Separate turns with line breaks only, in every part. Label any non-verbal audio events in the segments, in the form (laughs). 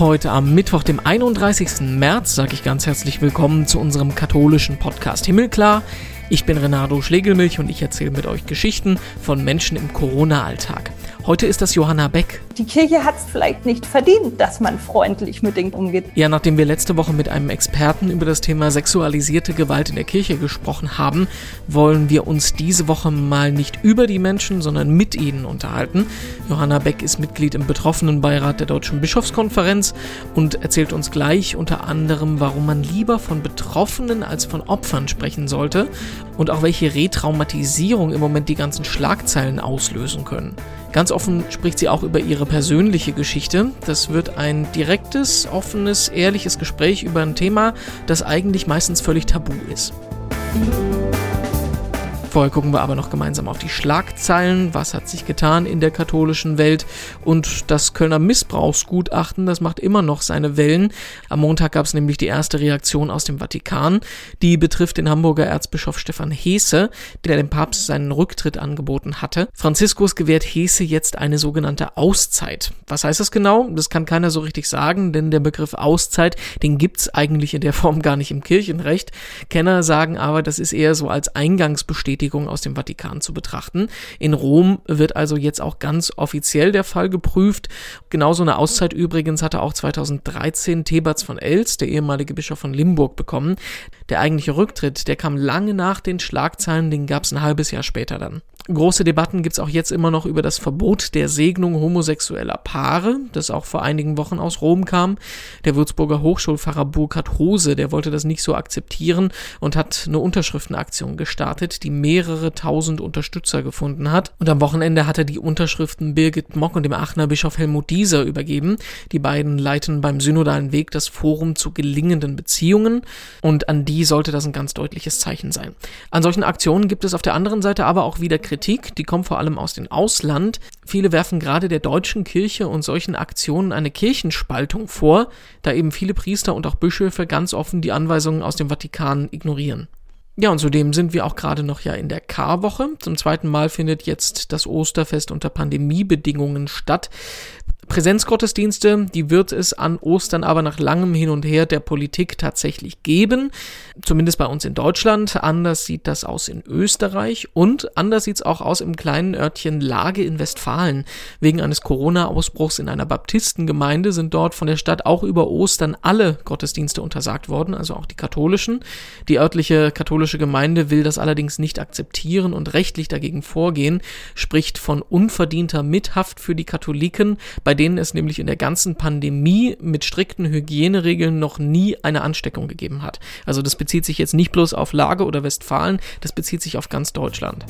Heute am Mittwoch, dem 31. März, sage ich ganz herzlich willkommen zu unserem katholischen Podcast Himmelklar. Ich bin Renato Schlegelmilch und ich erzähle mit euch Geschichten von Menschen im Corona-Alltag. Heute ist das Johanna Beck.
Die Kirche hat es vielleicht nicht verdient, dass man freundlich mit Dingen umgeht.
Ja, nachdem wir letzte Woche mit einem Experten über das Thema sexualisierte Gewalt in der Kirche gesprochen haben, wollen wir uns diese Woche mal nicht über die Menschen, sondern mit ihnen unterhalten. Johanna Beck ist Mitglied im Betroffenenbeirat der Deutschen Bischofskonferenz und erzählt uns gleich unter anderem, warum man lieber von Betroffenen als von Opfern sprechen sollte und auch welche Retraumatisierung im Moment die ganzen Schlagzeilen auslösen können. Ganz offen spricht sie auch über ihre persönliche Geschichte. Das wird ein direktes, offenes, ehrliches Gespräch über ein Thema, das eigentlich meistens völlig tabu ist. Vorher gucken wir aber noch gemeinsam auf die Schlagzeilen. Was hat sich getan in der katholischen Welt? Und das Kölner Missbrauchsgutachten, das macht immer noch seine Wellen. Am Montag gab es nämlich die erste Reaktion aus dem Vatikan. Die betrifft den Hamburger Erzbischof Stefan Heese, der dem Papst seinen Rücktritt angeboten hatte. Franziskus gewährt Heese jetzt eine sogenannte Auszeit. Was heißt das genau? Das kann keiner so richtig sagen, denn der Begriff Auszeit, den gibt's eigentlich in der Form gar nicht im Kirchenrecht. Kenner sagen aber, das ist eher so als Eingangsbestätigung Bestätigung aus dem Vatikan zu betrachten. In Rom wird also jetzt auch ganz offiziell der Fall geprüft. Genauso eine Auszeit übrigens hatte auch 2013 Thebats von Els, der ehemalige Bischof von Limburg, bekommen. Der eigentliche Rücktritt, der kam lange nach den Schlagzeilen, den gab es ein halbes Jahr später dann. Große Debatten gibt es auch jetzt immer noch über das Verbot der Segnung homosexueller Paare, das auch vor einigen Wochen aus Rom kam. Der Würzburger Hochschulpfarrer Burkhard Hose, der wollte das nicht so akzeptieren und hat eine Unterschriftenaktion gestartet, die mehrere tausend Unterstützer gefunden hat. Und am Wochenende hat er die Unterschriften Birgit Mock und dem Aachener Bischof Helmut Dieser übergeben. Die beiden leiten beim synodalen Weg das Forum zu gelingenden Beziehungen und an die sollte das ein ganz deutliches Zeichen sein. An solchen Aktionen gibt es auf der anderen Seite aber auch wieder Kritik, die kommt vor allem aus dem Ausland. Viele werfen gerade der deutschen Kirche und solchen Aktionen eine Kirchenspaltung vor, da eben viele Priester und auch Bischöfe ganz offen die Anweisungen aus dem Vatikan ignorieren. Ja, und zudem sind wir auch gerade noch ja in der Karwoche. Zum zweiten Mal findet jetzt das Osterfest unter Pandemiebedingungen statt. Präsenzgottesdienste, die wird es an Ostern aber nach langem Hin und Her der Politik tatsächlich geben. Zumindest bei uns in Deutschland. Anders sieht das aus in Österreich und anders sieht es auch aus im kleinen Örtchen Lage in Westfalen. Wegen eines Corona-Ausbruchs in einer Baptistengemeinde sind dort von der Stadt auch über Ostern alle Gottesdienste untersagt worden, also auch die katholischen. Die örtliche katholische Gemeinde will das allerdings nicht akzeptieren und rechtlich dagegen vorgehen, spricht von unverdienter Mithaft für die Katholiken, bei denen es nämlich in der ganzen Pandemie mit strikten Hygieneregeln noch nie eine Ansteckung gegeben hat. Also das bezieht sich jetzt nicht bloß auf Lage oder Westfalen, das bezieht sich auf ganz Deutschland.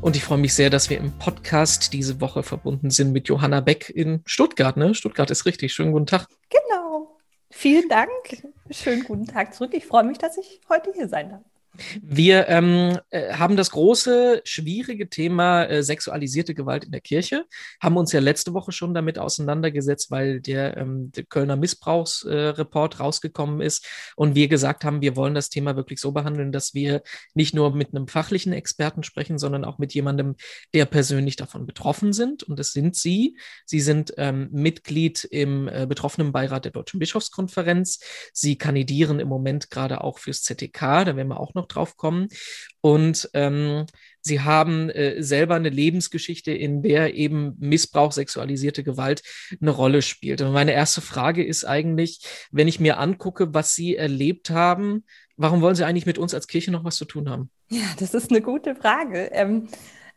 Und ich freue mich sehr, dass wir im Podcast diese Woche verbunden sind mit Johanna Beck in Stuttgart. Ne? Stuttgart ist richtig. Schönen guten Tag.
Genau. Vielen Dank. Schönen guten Tag zurück. Ich freue mich, dass ich heute hier sein darf.
Wir ähm, äh, haben das große, schwierige Thema äh, sexualisierte Gewalt in der Kirche, haben uns ja letzte Woche schon damit auseinandergesetzt, weil der, ähm, der Kölner Missbrauchsreport äh, rausgekommen ist und wir gesagt haben, wir wollen das Thema wirklich so behandeln, dass wir nicht nur mit einem fachlichen Experten sprechen, sondern auch mit jemandem, der persönlich davon betroffen sind. Und das sind Sie. Sie sind ähm, Mitglied im äh, Betroffenenbeirat der Deutschen Bischofskonferenz. Sie kandidieren im Moment gerade auch fürs ZTK, da werden wir auch noch noch drauf kommen. Und ähm, sie haben äh, selber eine Lebensgeschichte, in der eben Missbrauch, sexualisierte Gewalt eine Rolle spielt. Und meine erste Frage ist eigentlich, wenn ich mir angucke, was Sie erlebt haben, warum wollen Sie eigentlich mit uns als Kirche noch was zu tun haben?
Ja, das ist eine gute Frage. Ähm,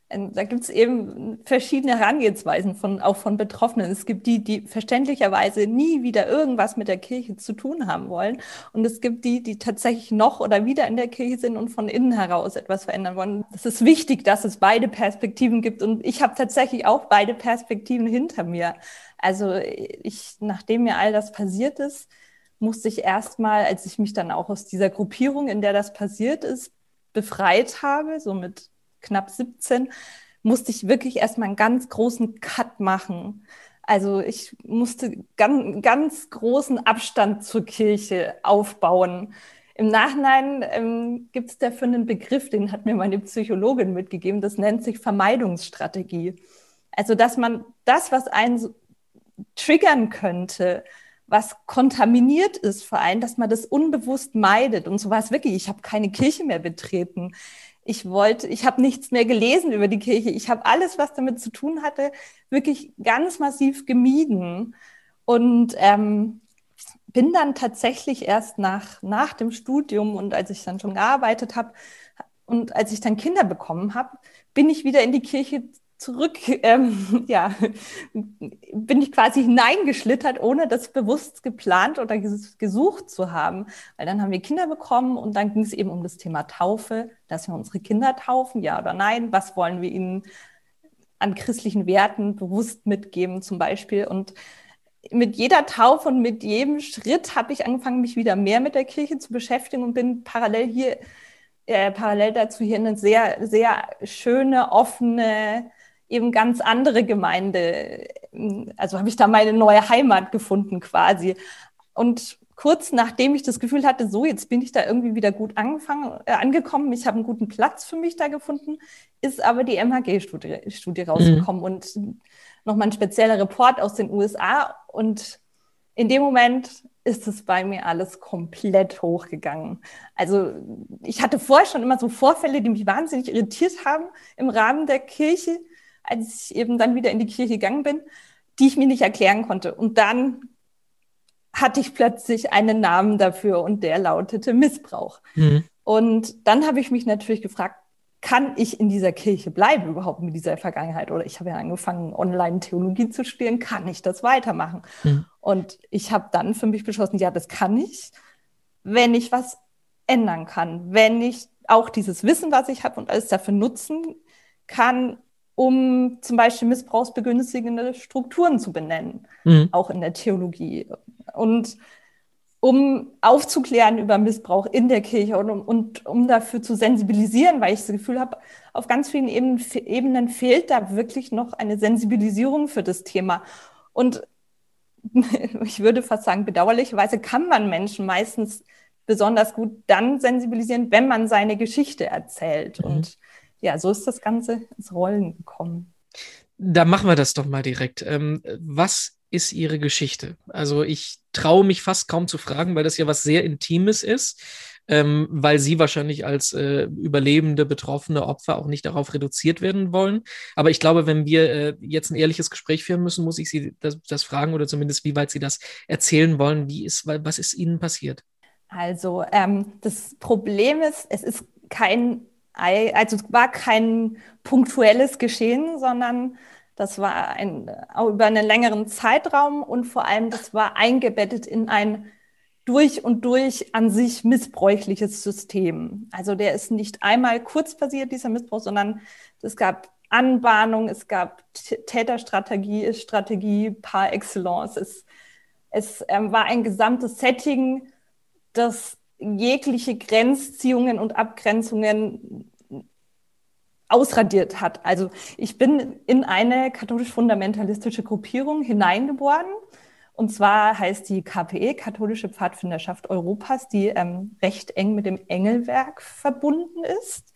da gibt es eben verschiedene Herangehensweisen von, auch von Betroffenen. Es gibt die, die verständlicherweise nie wieder irgendwas mit der Kirche zu tun haben wollen. Und es gibt die, die tatsächlich noch oder wieder in der Kirche sind und von innen heraus etwas verändern wollen. Es ist wichtig, dass es beide Perspektiven gibt. Und ich habe tatsächlich auch beide Perspektiven hinter mir. Also ich, nachdem mir all das passiert ist, musste ich erstmal, als ich mich dann auch aus dieser Gruppierung, in der das passiert ist, befreit habe, so mit knapp 17, musste ich wirklich erstmal einen ganz großen Cut machen. Also ich musste ganz, ganz großen Abstand zur Kirche aufbauen. Im Nachhinein ähm, gibt es dafür einen Begriff, den hat mir meine Psychologin mitgegeben, das nennt sich Vermeidungsstrategie. Also dass man das, was einen triggern könnte, was kontaminiert ist vor allem, dass man das unbewusst meidet. Und so war es wirklich. Ich habe keine Kirche mehr betreten. Ich wollte, ich habe nichts mehr gelesen über die Kirche. Ich habe alles, was damit zu tun hatte, wirklich ganz massiv gemieden. Und ähm, bin dann tatsächlich erst nach, nach dem Studium und als ich dann schon gearbeitet habe und als ich dann Kinder bekommen habe, bin ich wieder in die Kirche zurück, ähm, (laughs) ja, bin ich quasi hineingeschlittert, ohne das bewusst geplant oder gesucht zu haben. Weil dann haben wir Kinder bekommen und dann ging es eben um das Thema Taufe, dass wir unsere Kinder taufen, ja oder nein, was wollen wir ihnen an christlichen Werten bewusst mitgeben zum Beispiel. Und mit jeder Taufe und mit jedem Schritt habe ich angefangen, mich wieder mehr mit der Kirche zu beschäftigen und bin parallel hier, äh, parallel dazu hier eine sehr, sehr schöne, offene, eben ganz andere Gemeinde. Also habe ich da meine neue Heimat gefunden quasi. Und kurz nachdem ich das Gefühl hatte, so jetzt bin ich da irgendwie wieder gut angefangen, äh, angekommen, ich habe einen guten Platz für mich da gefunden, ist aber die MHG-Studie Studie rausgekommen mhm. und nochmal ein spezieller Report aus den USA. Und in dem Moment ist es bei mir alles komplett hochgegangen. Also ich hatte vorher schon immer so Vorfälle, die mich wahnsinnig irritiert haben im Rahmen der Kirche als ich eben dann wieder in die Kirche gegangen bin, die ich mir nicht erklären konnte. Und dann hatte ich plötzlich einen Namen dafür und der lautete Missbrauch. Mhm. Und dann habe ich mich natürlich gefragt, kann ich in dieser Kirche bleiben überhaupt mit dieser Vergangenheit? Oder ich habe ja angefangen, Online-Theologie zu studieren, kann ich das weitermachen? Mhm. Und ich habe dann für mich beschlossen, ja, das kann ich, wenn ich was ändern kann, wenn ich auch dieses Wissen, was ich habe und alles dafür nutzen kann, um zum Beispiel missbrauchsbegünstigende Strukturen zu benennen, mhm. auch in der Theologie. Und um aufzuklären über Missbrauch in der Kirche und um, und um dafür zu sensibilisieren, weil ich das Gefühl habe, auf ganz vielen Ebenen, Ebenen fehlt da wirklich noch eine Sensibilisierung für das Thema. Und (laughs) ich würde fast sagen, bedauerlicherweise kann man Menschen meistens besonders gut dann sensibilisieren, wenn man seine Geschichte erzählt. Mhm. Und ja, so ist das Ganze ins Rollen gekommen.
Da machen wir das doch mal direkt. Ähm, was ist Ihre Geschichte? Also ich traue mich fast kaum zu fragen, weil das ja was sehr Intimes ist, ähm, weil Sie wahrscheinlich als äh, überlebende, betroffene Opfer auch nicht darauf reduziert werden wollen. Aber ich glaube, wenn wir äh, jetzt ein ehrliches Gespräch führen müssen, muss ich Sie das, das fragen oder zumindest, wie weit Sie das erzählen wollen. Wie ist, was ist Ihnen passiert?
Also ähm, das Problem ist, es ist kein also es war kein punktuelles Geschehen, sondern das war ein, über einen längeren Zeitraum und vor allem das war eingebettet in ein durch und durch an sich missbräuchliches System. Also der ist nicht einmal kurz passiert, dieser Missbrauch, sondern es gab Anbahnung, es gab Täterstrategie, Strategie par excellence. Es, es ähm, war ein gesamtes Setting, das jegliche Grenzziehungen und Abgrenzungen ausradiert hat. Also ich bin in eine katholisch-fundamentalistische Gruppierung hineingeboren. Und zwar heißt die KPE, Katholische Pfadfinderschaft Europas, die ähm, recht eng mit dem Engelwerk verbunden ist.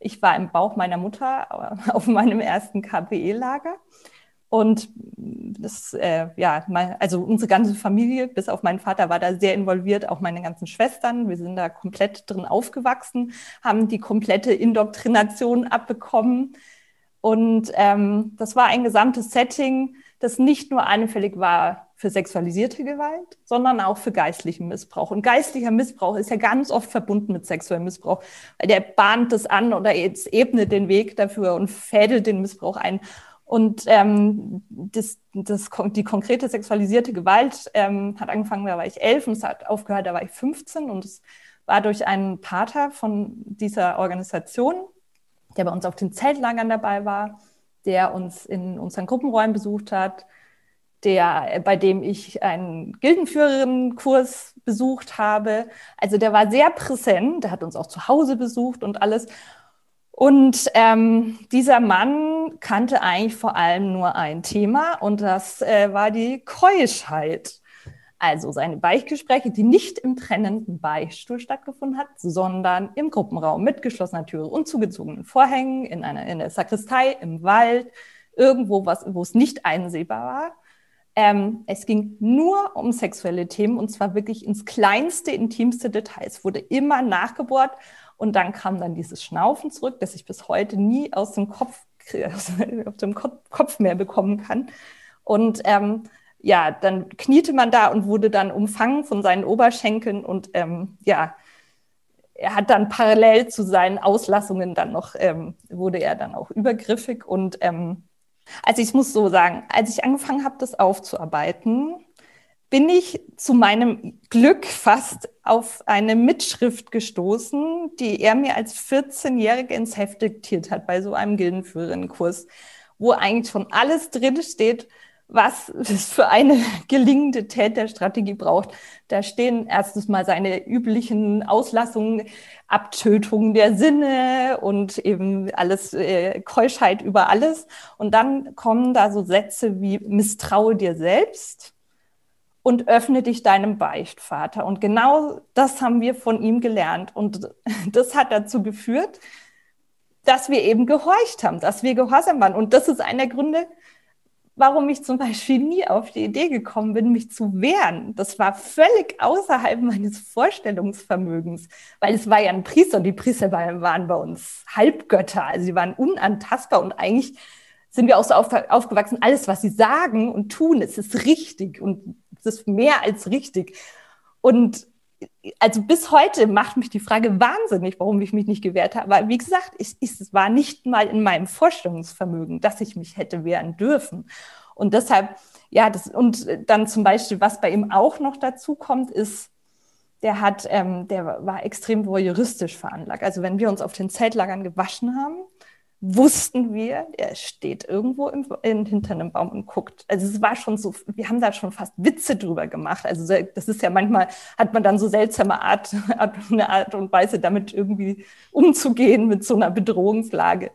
Ich war im Bauch meiner Mutter (laughs) auf meinem ersten KPE-Lager. Und das, äh, ja, mein, also unsere ganze Familie, bis auf meinen Vater, war da sehr involviert, auch meine ganzen Schwestern. Wir sind da komplett drin aufgewachsen, haben die komplette Indoktrination abbekommen. Und ähm, das war ein gesamtes Setting, das nicht nur anfällig war für sexualisierte Gewalt, sondern auch für geistlichen Missbrauch. Und geistlicher Missbrauch ist ja ganz oft verbunden mit sexuellem Missbrauch, der bahnt das an oder ebnet den Weg dafür und fädelt den Missbrauch ein. Und ähm, das, das, die konkrete sexualisierte Gewalt ähm, hat angefangen, da war ich elf und es hat aufgehört, da war ich 15 und es war durch einen Pater von dieser Organisation, der bei uns auf den Zeltlagern dabei war, der uns in unseren Gruppenräumen besucht hat, der, bei dem ich einen Gildenführerinnenkurs besucht habe. Also der war sehr präsent, der hat uns auch zu Hause besucht und alles. Und ähm, dieser Mann kannte eigentlich vor allem nur ein Thema und das äh, war die Keuschheit. Also seine Beichtgespräche, die nicht im trennenden Beichtstuhl stattgefunden hat, sondern im Gruppenraum mit geschlossener Türe und zugezogenen Vorhängen, in einer in der Sakristei, im Wald, irgendwo, was, wo es nicht einsehbar war. Ähm, es ging nur um sexuelle Themen und zwar wirklich ins kleinste, intimste Details. Wurde immer nachgebohrt und dann kam dann dieses Schnaufen zurück, das ich bis heute nie aus dem Kopf, (laughs) aus dem Kopf mehr bekommen kann. Und ähm, ja, dann kniete man da und wurde dann umfangen von seinen Oberschenkeln und ähm, ja, er hat dann parallel zu seinen Auslassungen dann noch, ähm, wurde er dann auch übergriffig und ähm, also ich muss so sagen, als ich angefangen habe, das aufzuarbeiten, bin ich zu meinem Glück fast auf eine Mitschrift gestoßen, die er mir als 14-Jährige ins Heft diktiert hat bei so einem Gildenführerinnenkurs, wo eigentlich schon alles drin steht, was es für eine (laughs) gelingende Täterstrategie braucht. Da stehen erstens mal seine üblichen Auslassungen, Abtötungen der Sinne und eben alles äh, Keuschheit über alles. Und dann kommen da so Sätze wie misstraue dir selbst und öffne dich deinem Beichtvater. Und genau das haben wir von ihm gelernt. Und das hat dazu geführt, dass wir eben gehorcht haben, dass wir gehorsam waren. Und das ist einer der Gründe, warum ich zum Beispiel nie auf die Idee gekommen bin, mich zu wehren. Das war völlig außerhalb meines Vorstellungsvermögens, weil es war ja ein Priester und die Priester waren bei uns Halbgötter, also sie waren unantastbar und eigentlich sind wir auch so auf, aufgewachsen, alles, was sie sagen und tun, es ist richtig und es ist mehr als richtig. Und also bis heute macht mich die Frage wahnsinnig, warum ich mich nicht gewehrt habe. Aber wie gesagt, ich, ich, es war nicht mal in meinem Vorstellungsvermögen, dass ich mich hätte wehren dürfen. Und deshalb, ja, das, und dann zum Beispiel, was bei ihm auch noch dazu kommt, ist, der hat, ähm, der war extrem voyeuristisch veranlagt. Also wenn wir uns auf den Zeltlagern gewaschen haben, wussten wir, er steht irgendwo im, in, hinter einem Baum und guckt. Also es war schon so, wir haben da schon fast Witze drüber gemacht. Also das ist ja manchmal, hat man dann so seltsame Art, (laughs) eine Art und Weise, damit irgendwie umzugehen mit so einer Bedrohungslage.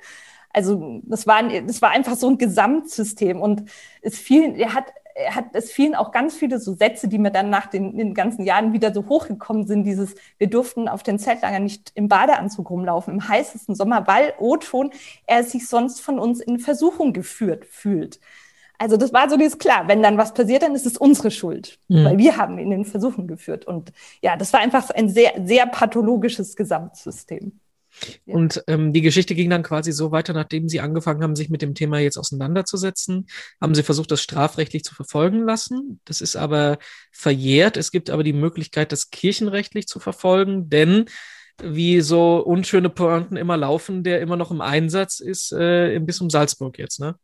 Also das war, das war einfach so ein Gesamtsystem und es fiel, er hat hat, es fielen auch ganz viele so Sätze, die mir dann nach den, den, ganzen Jahren wieder so hochgekommen sind. Dieses, wir durften auf den Zeltlager nicht im Badeanzug rumlaufen, im heißesten Sommer, weil O-Ton er sich sonst von uns in Versuchung geführt fühlt. Also das war so dieses klar, wenn dann was passiert, dann ist es unsere Schuld, mhm. weil wir haben ihn in Versuchung geführt. Und ja, das war einfach ein sehr, sehr pathologisches Gesamtsystem.
Und ähm, die Geschichte ging dann quasi so weiter, nachdem sie angefangen haben, sich mit dem Thema jetzt auseinanderzusetzen, haben sie versucht, das strafrechtlich zu verfolgen lassen. Das ist aber verjährt. Es gibt aber die Möglichkeit, das kirchenrechtlich zu verfolgen, denn wie so unschöne Pointen immer laufen, der immer noch im Einsatz ist äh, im Bistum Salzburg jetzt, ne?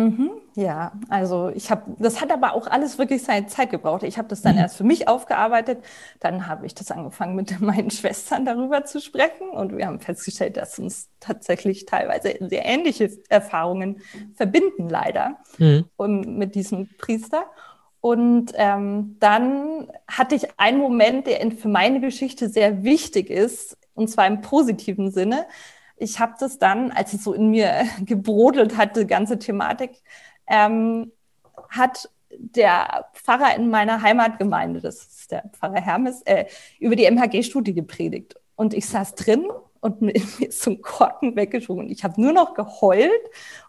Mhm, ja, also ich habe, das hat aber auch alles wirklich seine Zeit gebraucht. Ich habe das dann mhm. erst für mich aufgearbeitet, dann habe ich das angefangen mit meinen Schwestern darüber zu sprechen und wir haben festgestellt, dass uns tatsächlich teilweise sehr ähnliche Erfahrungen verbinden, leider, mhm. mit diesem Priester. Und ähm, dann hatte ich einen Moment, der für meine Geschichte sehr wichtig ist, und zwar im positiven Sinne ich habe das dann, als es so in mir (laughs) gebrodelt hat, die ganze Thematik, ähm, hat der Pfarrer in meiner Heimatgemeinde, das ist der Pfarrer Hermes, äh, über die MHG-Studie gepredigt. Und ich saß drin und (laughs) mir ist so ein Korken weggeschoben. Ich habe nur noch geheult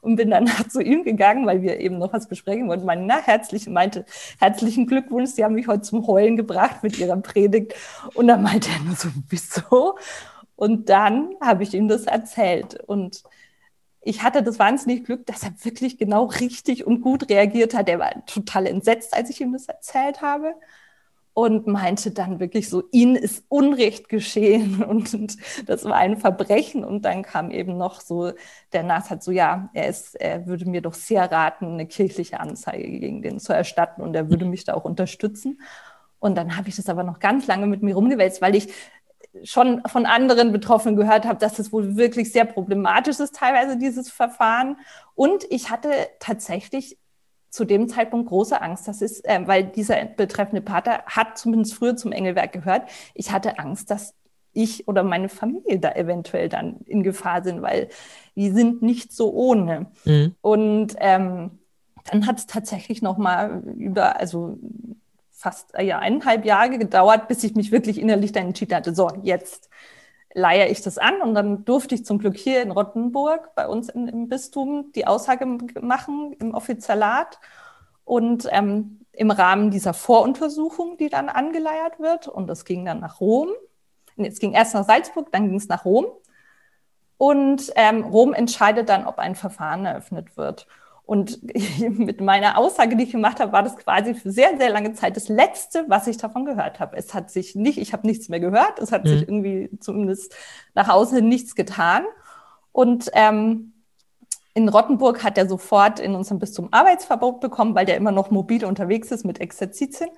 und bin danach (laughs) zu ihm gegangen, weil wir eben noch was besprechen wollten. Meine, na, herzlich, meinte, herzlichen Glückwunsch, Sie haben mich heute zum Heulen gebracht mit Ihrer Predigt. Und dann meinte er nur so, wieso? Und dann habe ich ihm das erzählt. Und ich hatte das wahnsinnig Glück, dass er wirklich genau richtig und gut reagiert hat. Er war total entsetzt, als ich ihm das erzählt habe. Und meinte dann wirklich so, ihnen ist Unrecht geschehen und, (laughs) und das war ein Verbrechen. Und dann kam eben noch so, der Nas hat so, ja, er, ist, er würde mir doch sehr raten, eine kirchliche Anzeige gegen den zu erstatten und er würde mich da auch unterstützen. Und dann habe ich das aber noch ganz lange mit mir rumgewälzt, weil ich schon von anderen Betroffenen gehört habe, dass es wohl wirklich sehr problematisch ist, teilweise dieses Verfahren. Und ich hatte tatsächlich zu dem Zeitpunkt große Angst, dass es, äh, weil dieser betreffende Pater hat zumindest früher zum Engelwerk gehört. Ich hatte Angst, dass ich oder meine Familie da eventuell dann in Gefahr sind, weil die sind nicht so ohne. Mhm. Und ähm, dann hat es tatsächlich noch mal über, also fast äh, ja, eineinhalb Jahre gedauert, bis ich mich wirklich innerlich dann entschieden hatte, so, jetzt leihe ich das an und dann durfte ich zum Glück hier in Rottenburg bei uns in, im Bistum die Aussage machen im Offizialat Und ähm, im Rahmen dieser Voruntersuchung, die dann angeleiert wird, und das ging dann nach Rom. Es ging erst nach Salzburg, dann ging es nach Rom. Und ähm, Rom entscheidet dann, ob ein Verfahren eröffnet wird. Und (laughs) mit meiner Aussage, die ich gemacht habe, war das quasi für sehr, sehr lange Zeit das Letzte, was ich davon gehört habe. Es hat sich nicht, ich habe nichts mehr gehört, es hat mhm. sich irgendwie zumindest nach außen nichts getan. Und ähm, in Rottenburg hat er sofort in unserem Bistum Arbeitsverbot bekommen, weil der immer noch mobil unterwegs ist mit Exerzitien.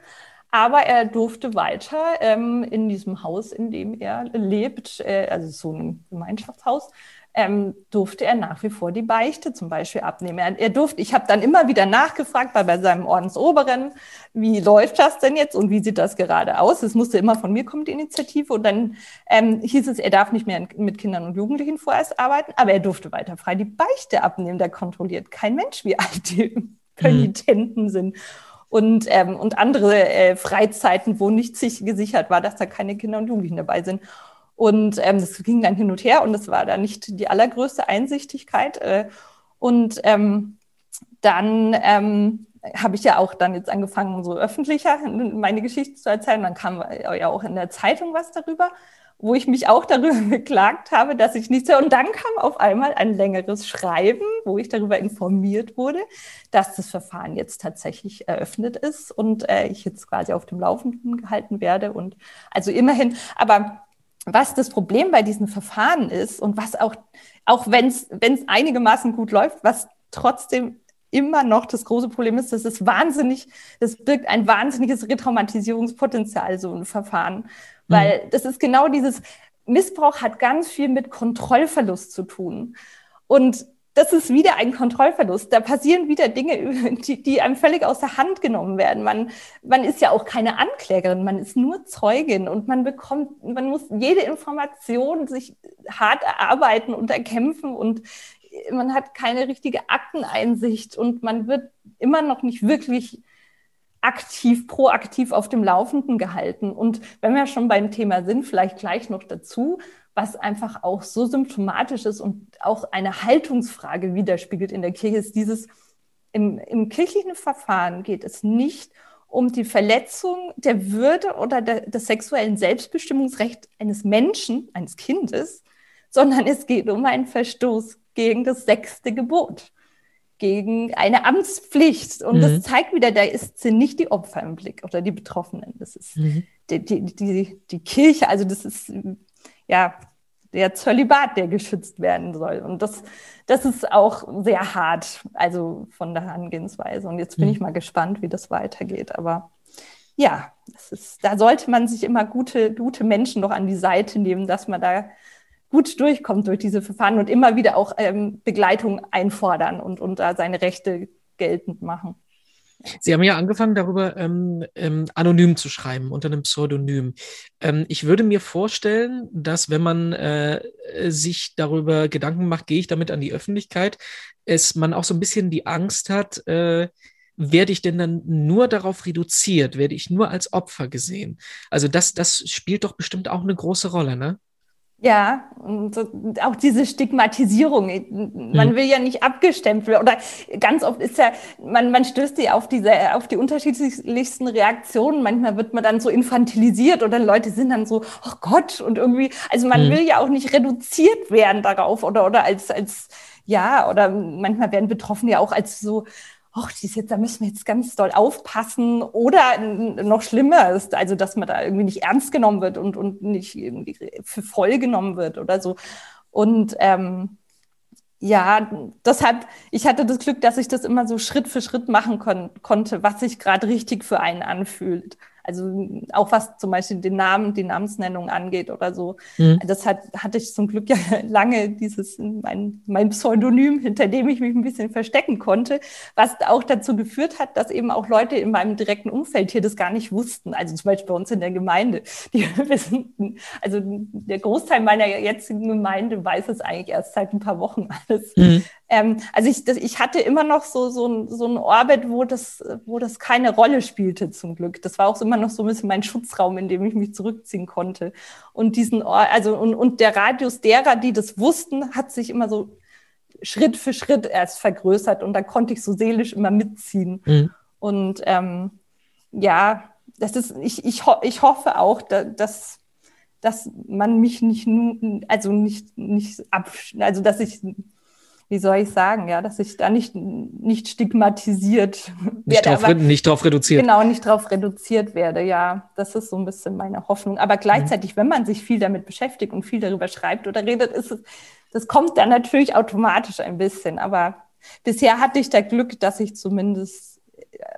Aber er durfte weiter ähm, in diesem Haus, in dem er lebt, äh, also so ein Gemeinschaftshaus, ähm, durfte er nach wie vor die Beichte zum Beispiel abnehmen. Er, er durfte, ich habe dann immer wieder nachgefragt bei, bei seinem Ordensoberen, wie läuft das denn jetzt und wie sieht das gerade aus? Es musste immer von mir kommen, die Initiative. Und dann ähm, hieß es, er darf nicht mehr mit Kindern und Jugendlichen vorerst arbeiten, aber er durfte weiter frei die Beichte abnehmen. Der kontrolliert kein Mensch, wie (laughs) alt die mhm. sind. Und, ähm, und andere äh, Freizeiten, wo nicht sich gesichert war, dass da keine Kinder und Jugendlichen dabei sind. Und ähm, das ging dann hin und her und das war da nicht die allergrößte Einsichtigkeit. Äh, und ähm, dann ähm, habe ich ja auch dann jetzt angefangen, so öffentlicher meine Geschichte zu erzählen. Dann kam ja auch in der Zeitung was darüber, wo ich mich auch darüber (laughs) beklagt habe, dass ich nichts höre. Und dann kam auf einmal ein längeres Schreiben, wo ich darüber informiert wurde, dass das Verfahren jetzt tatsächlich eröffnet ist und äh, ich jetzt quasi auf dem Laufenden gehalten werde. Und also immerhin, aber was das Problem bei diesen Verfahren ist und was auch, auch wenn es einigermaßen gut läuft, was trotzdem immer noch das große Problem ist, dass es wahnsinnig, das birgt ein wahnsinniges Retraumatisierungspotenzial, so ein Verfahren. Weil mhm. das ist genau dieses, Missbrauch hat ganz viel mit Kontrollverlust zu tun. Und das ist wieder ein Kontrollverlust. Da passieren wieder Dinge, (laughs) die, die einem völlig aus der Hand genommen werden. Man, man ist ja auch keine Anklägerin, man ist nur Zeugin und man bekommt, man muss jede Information sich hart erarbeiten und erkämpfen und man hat keine richtige Akteneinsicht und man wird immer noch nicht wirklich aktiv, proaktiv auf dem Laufenden gehalten. Und wenn wir schon beim Thema sind, vielleicht gleich noch dazu, was einfach auch so symptomatisch ist und auch eine Haltungsfrage widerspiegelt in der Kirche, ist dieses, im, im kirchlichen Verfahren geht es nicht um die Verletzung der Würde oder der, des sexuellen Selbstbestimmungsrechts eines Menschen, eines Kindes, sondern es geht um einen Verstoß gegen das sechste Gebot, gegen eine Amtspflicht. Und mhm. das zeigt wieder, da ist, sind nicht die Opfer im Blick oder die Betroffenen. Das ist mhm. die, die, die, die Kirche, also das ist ja, der Zölibat, der geschützt werden soll. Und das, das ist auch sehr hart, also von der Herangehensweise. Und jetzt bin mhm. ich mal gespannt, wie das weitergeht. Aber ja, ist, da sollte man sich immer gute, gute Menschen noch an die Seite nehmen, dass man da gut durchkommt durch diese Verfahren und immer wieder auch ähm, Begleitung einfordern und, und da seine Rechte geltend machen.
Sie haben ja angefangen, darüber ähm, ähm, anonym zu schreiben, unter einem Pseudonym. Ähm, ich würde mir vorstellen, dass wenn man äh, sich darüber Gedanken macht, gehe ich damit an die Öffentlichkeit, es man auch so ein bisschen die Angst hat, äh, werde ich denn dann nur darauf reduziert, werde ich nur als Opfer gesehen? Also das, das spielt doch bestimmt auch eine große Rolle, ne?
Ja, und auch diese Stigmatisierung. Man mhm. will ja nicht abgestempelt oder ganz oft ist ja, man, man stößt ja auf diese, auf die unterschiedlichsten Reaktionen. Manchmal wird man dann so infantilisiert oder Leute sind dann so, oh Gott, und irgendwie, also man mhm. will ja auch nicht reduziert werden darauf oder, oder als, als, ja, oder manchmal werden Betroffene ja auch als so, ach, da müssen wir jetzt ganz doll aufpassen. Oder noch schlimmer ist, also dass man da irgendwie nicht ernst genommen wird und, und nicht irgendwie für voll genommen wird oder so. Und ähm, ja, deshalb, ich hatte das Glück, dass ich das immer so Schritt für Schritt machen kon konnte, was sich gerade richtig für einen anfühlt. Also auch was zum Beispiel den Namen, die Namensnennung angeht oder so. Mhm. Das hat, hatte ich zum Glück ja (laughs) lange dieses, mein, mein Pseudonym, hinter dem ich mich ein bisschen verstecken konnte, was auch dazu geführt hat, dass eben auch Leute in meinem direkten Umfeld hier das gar nicht wussten. Also zum Beispiel bei uns in der Gemeinde. Die (laughs) wissen, also der Großteil meiner jetzigen Gemeinde weiß es eigentlich erst seit ein paar Wochen alles. Mhm. Ähm, also ich, das, ich hatte immer noch so, so, ein, so ein Orbit, wo das, wo das keine Rolle spielte, zum Glück. Das war auch immer noch so ein bisschen mein Schutzraum, in dem ich mich zurückziehen konnte. Und diesen Or also und, und der Radius derer, die das wussten, hat sich immer so Schritt für Schritt erst vergrößert und da konnte ich so seelisch immer mitziehen. Mhm. Und ähm, ja, das ist, ich, ich, ho ich hoffe auch, da, dass, dass man mich nicht nur, also nicht, nicht ab, also dass ich wie soll ich sagen, ja, dass ich da nicht, nicht stigmatisiert
nicht werde. Drauf, nicht drauf reduziert.
Genau, nicht drauf reduziert werde, ja. Das ist so ein bisschen meine Hoffnung. Aber gleichzeitig, mhm. wenn man sich viel damit beschäftigt und viel darüber schreibt oder redet, ist es, das kommt dann natürlich automatisch ein bisschen. Aber bisher hatte ich da Glück, dass ich zumindest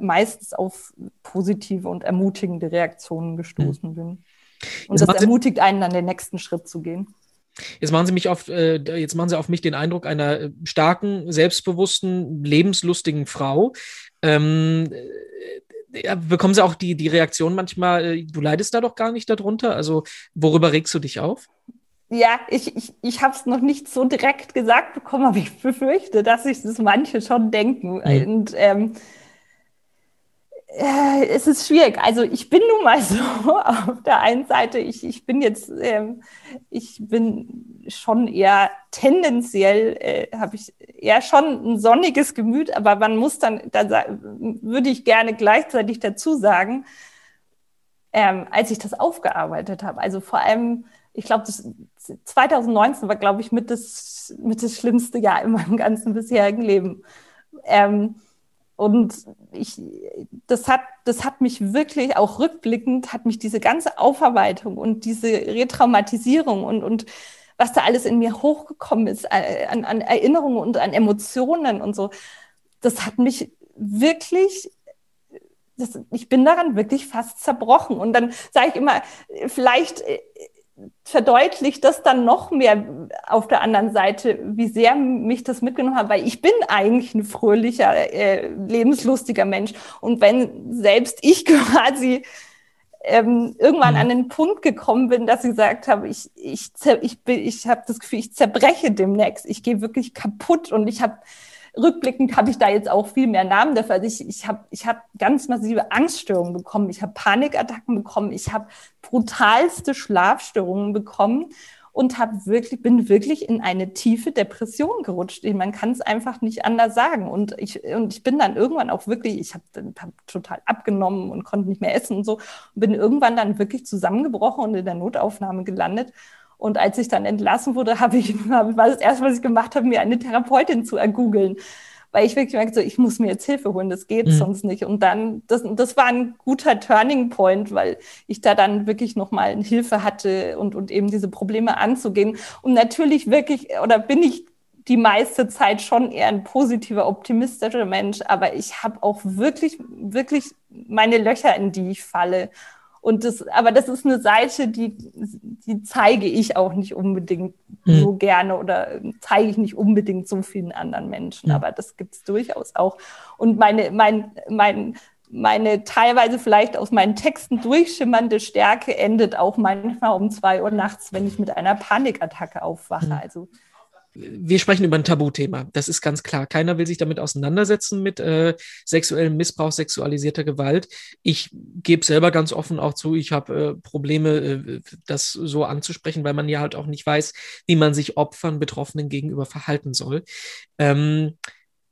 meistens auf positive und ermutigende Reaktionen gestoßen mhm. bin. Und das, das ermutigt einen dann den nächsten Schritt zu gehen.
Jetzt machen Sie mich auf, äh, jetzt machen Sie auf mich den Eindruck einer äh, starken, selbstbewussten, lebenslustigen Frau. Ähm, äh, bekommen Sie auch die, die Reaktion manchmal, äh, du leidest da doch gar nicht darunter? Also, worüber regst du dich auf?
Ja, ich, ich, ich habe es noch nicht so direkt gesagt bekommen, aber ich befürchte, dass sich das manche schon denken. Mhm. Und ähm, äh, es ist schwierig. Also ich bin nun mal (laughs) so auf der einen Seite, ich, ich bin jetzt, ähm, ich bin schon eher tendenziell, äh, habe ich eher schon ein sonniges Gemüt, aber man muss dann, da würde ich gerne gleichzeitig dazu sagen, ähm, als ich das aufgearbeitet habe, also vor allem, ich glaube, 2019 war, glaube ich, mit das, mit das schlimmste Jahr in meinem ganzen bisherigen Leben. Ähm, und ich, das hat, das hat mich wirklich auch rückblickend, hat mich diese ganze Aufarbeitung und diese Retraumatisierung und, und was da alles in mir hochgekommen ist, äh, an, an Erinnerungen und an Emotionen und so, das hat mich wirklich das, ich bin daran wirklich fast zerbrochen. Und dann sage ich immer, vielleicht äh, verdeutlicht das dann noch mehr auf der anderen Seite, wie sehr mich das mitgenommen hat, weil ich bin eigentlich ein fröhlicher, äh, lebenslustiger Mensch. Und wenn selbst ich (laughs) quasi ähm, irgendwann mhm. an den Punkt gekommen bin, dass ich gesagt habe, ich, ich, ich, bin, ich habe das Gefühl, ich zerbreche demnächst, ich gehe wirklich kaputt und ich habe rückblickend habe ich da jetzt auch viel mehr Namen dafür. Also ich, ich habe ich hab ganz massive Angststörungen bekommen, ich habe Panikattacken bekommen, ich habe brutalste Schlafstörungen bekommen und habe wirklich, bin wirklich in eine tiefe Depression gerutscht. Man kann es einfach nicht anders sagen. Und ich, und ich bin dann irgendwann auch wirklich, ich habe hab total abgenommen und konnte nicht mehr essen und so, bin irgendwann dann wirklich zusammengebrochen und in der Notaufnahme gelandet. Und als ich dann entlassen wurde, (laughs) habe ich, war das erste, was ich gemacht habe, mir eine Therapeutin zu ergoogeln. Weil ich wirklich merkte, so, ich muss mir jetzt Hilfe holen, das geht mhm. sonst nicht. Und dann, das, das war ein guter Turning Point, weil ich da dann wirklich nochmal Hilfe hatte und, und eben diese Probleme anzugehen. Und natürlich wirklich, oder bin ich die meiste Zeit schon eher ein positiver, optimistischer Mensch, aber ich habe auch wirklich, wirklich meine Löcher, in die ich falle. Und das, aber das ist eine Seite, die, die zeige ich auch nicht unbedingt mhm. so gerne oder zeige ich nicht unbedingt so vielen anderen Menschen. Mhm. Aber das gibt es durchaus auch. Und meine, mein, mein, meine teilweise vielleicht aus meinen Texten durchschimmernde Stärke endet auch manchmal um zwei Uhr nachts, wenn ich mit einer Panikattacke aufwache. Mhm. Also
wir sprechen über ein Tabuthema. Das ist ganz klar. Keiner will sich damit auseinandersetzen mit äh, sexuellem Missbrauch, sexualisierter Gewalt. Ich gebe selber ganz offen auch zu, ich habe äh, Probleme, äh, das so anzusprechen, weil man ja halt auch nicht weiß, wie man sich Opfern, Betroffenen gegenüber verhalten soll. Ähm,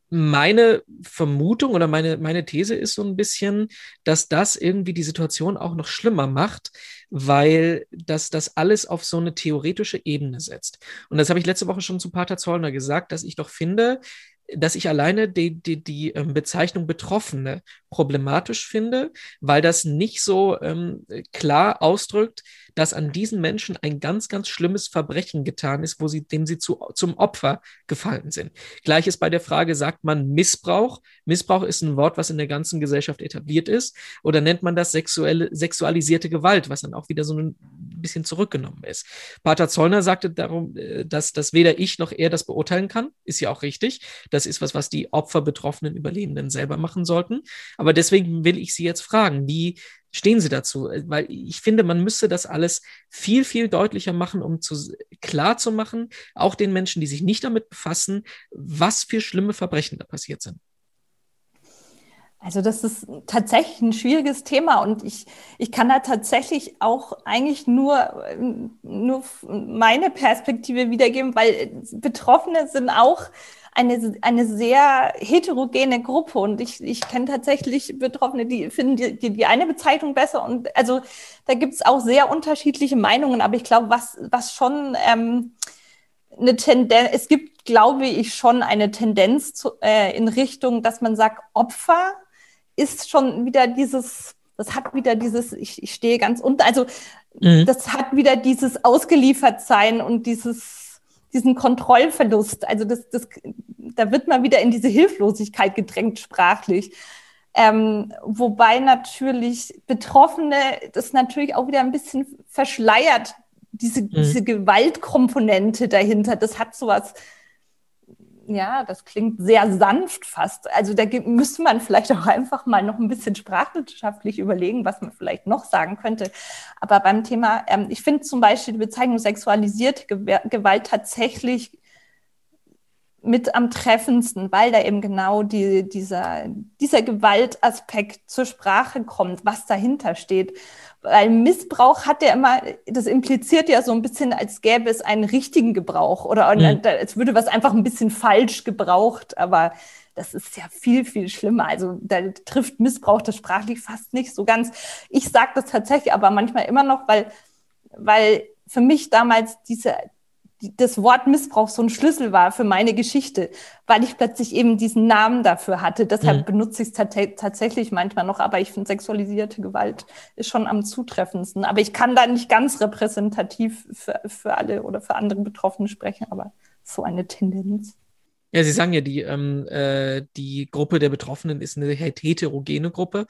meine Vermutung oder meine, meine These ist so ein bisschen, dass das irgendwie die Situation auch noch schlimmer macht, weil das das alles auf so eine theoretische Ebene setzt. Und das habe ich letzte Woche schon zu Pater Zollner gesagt, dass ich doch finde, dass ich alleine die, die, die ähm, Bezeichnung Betroffene problematisch finde, weil das nicht so ähm, klar ausdrückt, dass an diesen Menschen ein ganz, ganz schlimmes Verbrechen getan ist, wo sie, dem sie zu, zum Opfer gefallen sind. Gleiches bei der Frage, sagt man Missbrauch? Missbrauch ist ein Wort, was in der ganzen Gesellschaft etabliert ist. Oder nennt man das sexuelle, sexualisierte Gewalt, was dann auch wieder so ein bisschen zurückgenommen ist. Pater Zollner sagte darum, äh, dass, dass weder ich noch er das beurteilen kann. Ist ja auch richtig. Das ist was, was die Opfer, Betroffenen, Überlebenden selber machen sollten. Aber deswegen will ich Sie jetzt fragen, wie stehen Sie dazu? Weil ich finde, man müsste das alles viel, viel deutlicher machen, um zu, klar zu machen, auch den Menschen, die sich nicht damit befassen, was für schlimme Verbrechen da passiert sind.
Also das ist tatsächlich ein schwieriges Thema und ich, ich kann da tatsächlich auch eigentlich nur, nur meine Perspektive wiedergeben, weil Betroffene sind auch eine, eine sehr heterogene Gruppe. Und ich, ich kenne tatsächlich Betroffene, die finden die, die, die eine Bezeichnung besser. Und also da gibt es auch sehr unterschiedliche Meinungen. Aber ich glaube, was, was schon ähm, eine Tendenz, es gibt, glaube ich, schon eine Tendenz zu, äh, in Richtung, dass man sagt, Opfer ist schon wieder dieses, das hat wieder dieses, ich, ich stehe ganz unten, also mhm. das hat wieder dieses Ausgeliefertsein und dieses, diesen Kontrollverlust. Also das, das, da wird man wieder in diese Hilflosigkeit gedrängt sprachlich. Ähm, wobei natürlich Betroffene das natürlich auch wieder ein bisschen verschleiert, diese, mhm. diese Gewaltkomponente dahinter. Das hat sowas ja, das klingt sehr sanft fast. Also da müsste man vielleicht auch einfach mal noch ein bisschen sprachwissenschaftlich überlegen, was man vielleicht noch sagen könnte. Aber beim Thema, ähm, ich finde zum Beispiel die Bezeichnung sexualisierte Gewalt tatsächlich mit am treffendsten, weil da eben genau die, dieser, dieser Gewaltaspekt zur Sprache kommt, was dahinter steht weil Missbrauch hat ja immer, das impliziert ja so ein bisschen, als gäbe es einen richtigen Gebrauch oder mhm. als würde was einfach ein bisschen falsch gebraucht, aber das ist ja viel, viel schlimmer. Also da trifft Missbrauch das sprachlich fast nicht so ganz. Ich sage das tatsächlich aber manchmal immer noch, weil, weil für mich damals diese, das Wort Missbrauch so ein Schlüssel war für meine Geschichte, weil ich plötzlich eben diesen Namen dafür hatte. Deshalb mhm. benutze ich es tatsächlich manchmal noch, aber ich finde sexualisierte Gewalt ist schon am zutreffendsten. Aber ich kann da nicht ganz repräsentativ für, für alle oder für andere Betroffene sprechen, aber so eine Tendenz.
Ja, Sie sagen ja, die, ähm, äh, die Gruppe der Betroffenen ist eine heterogene Gruppe.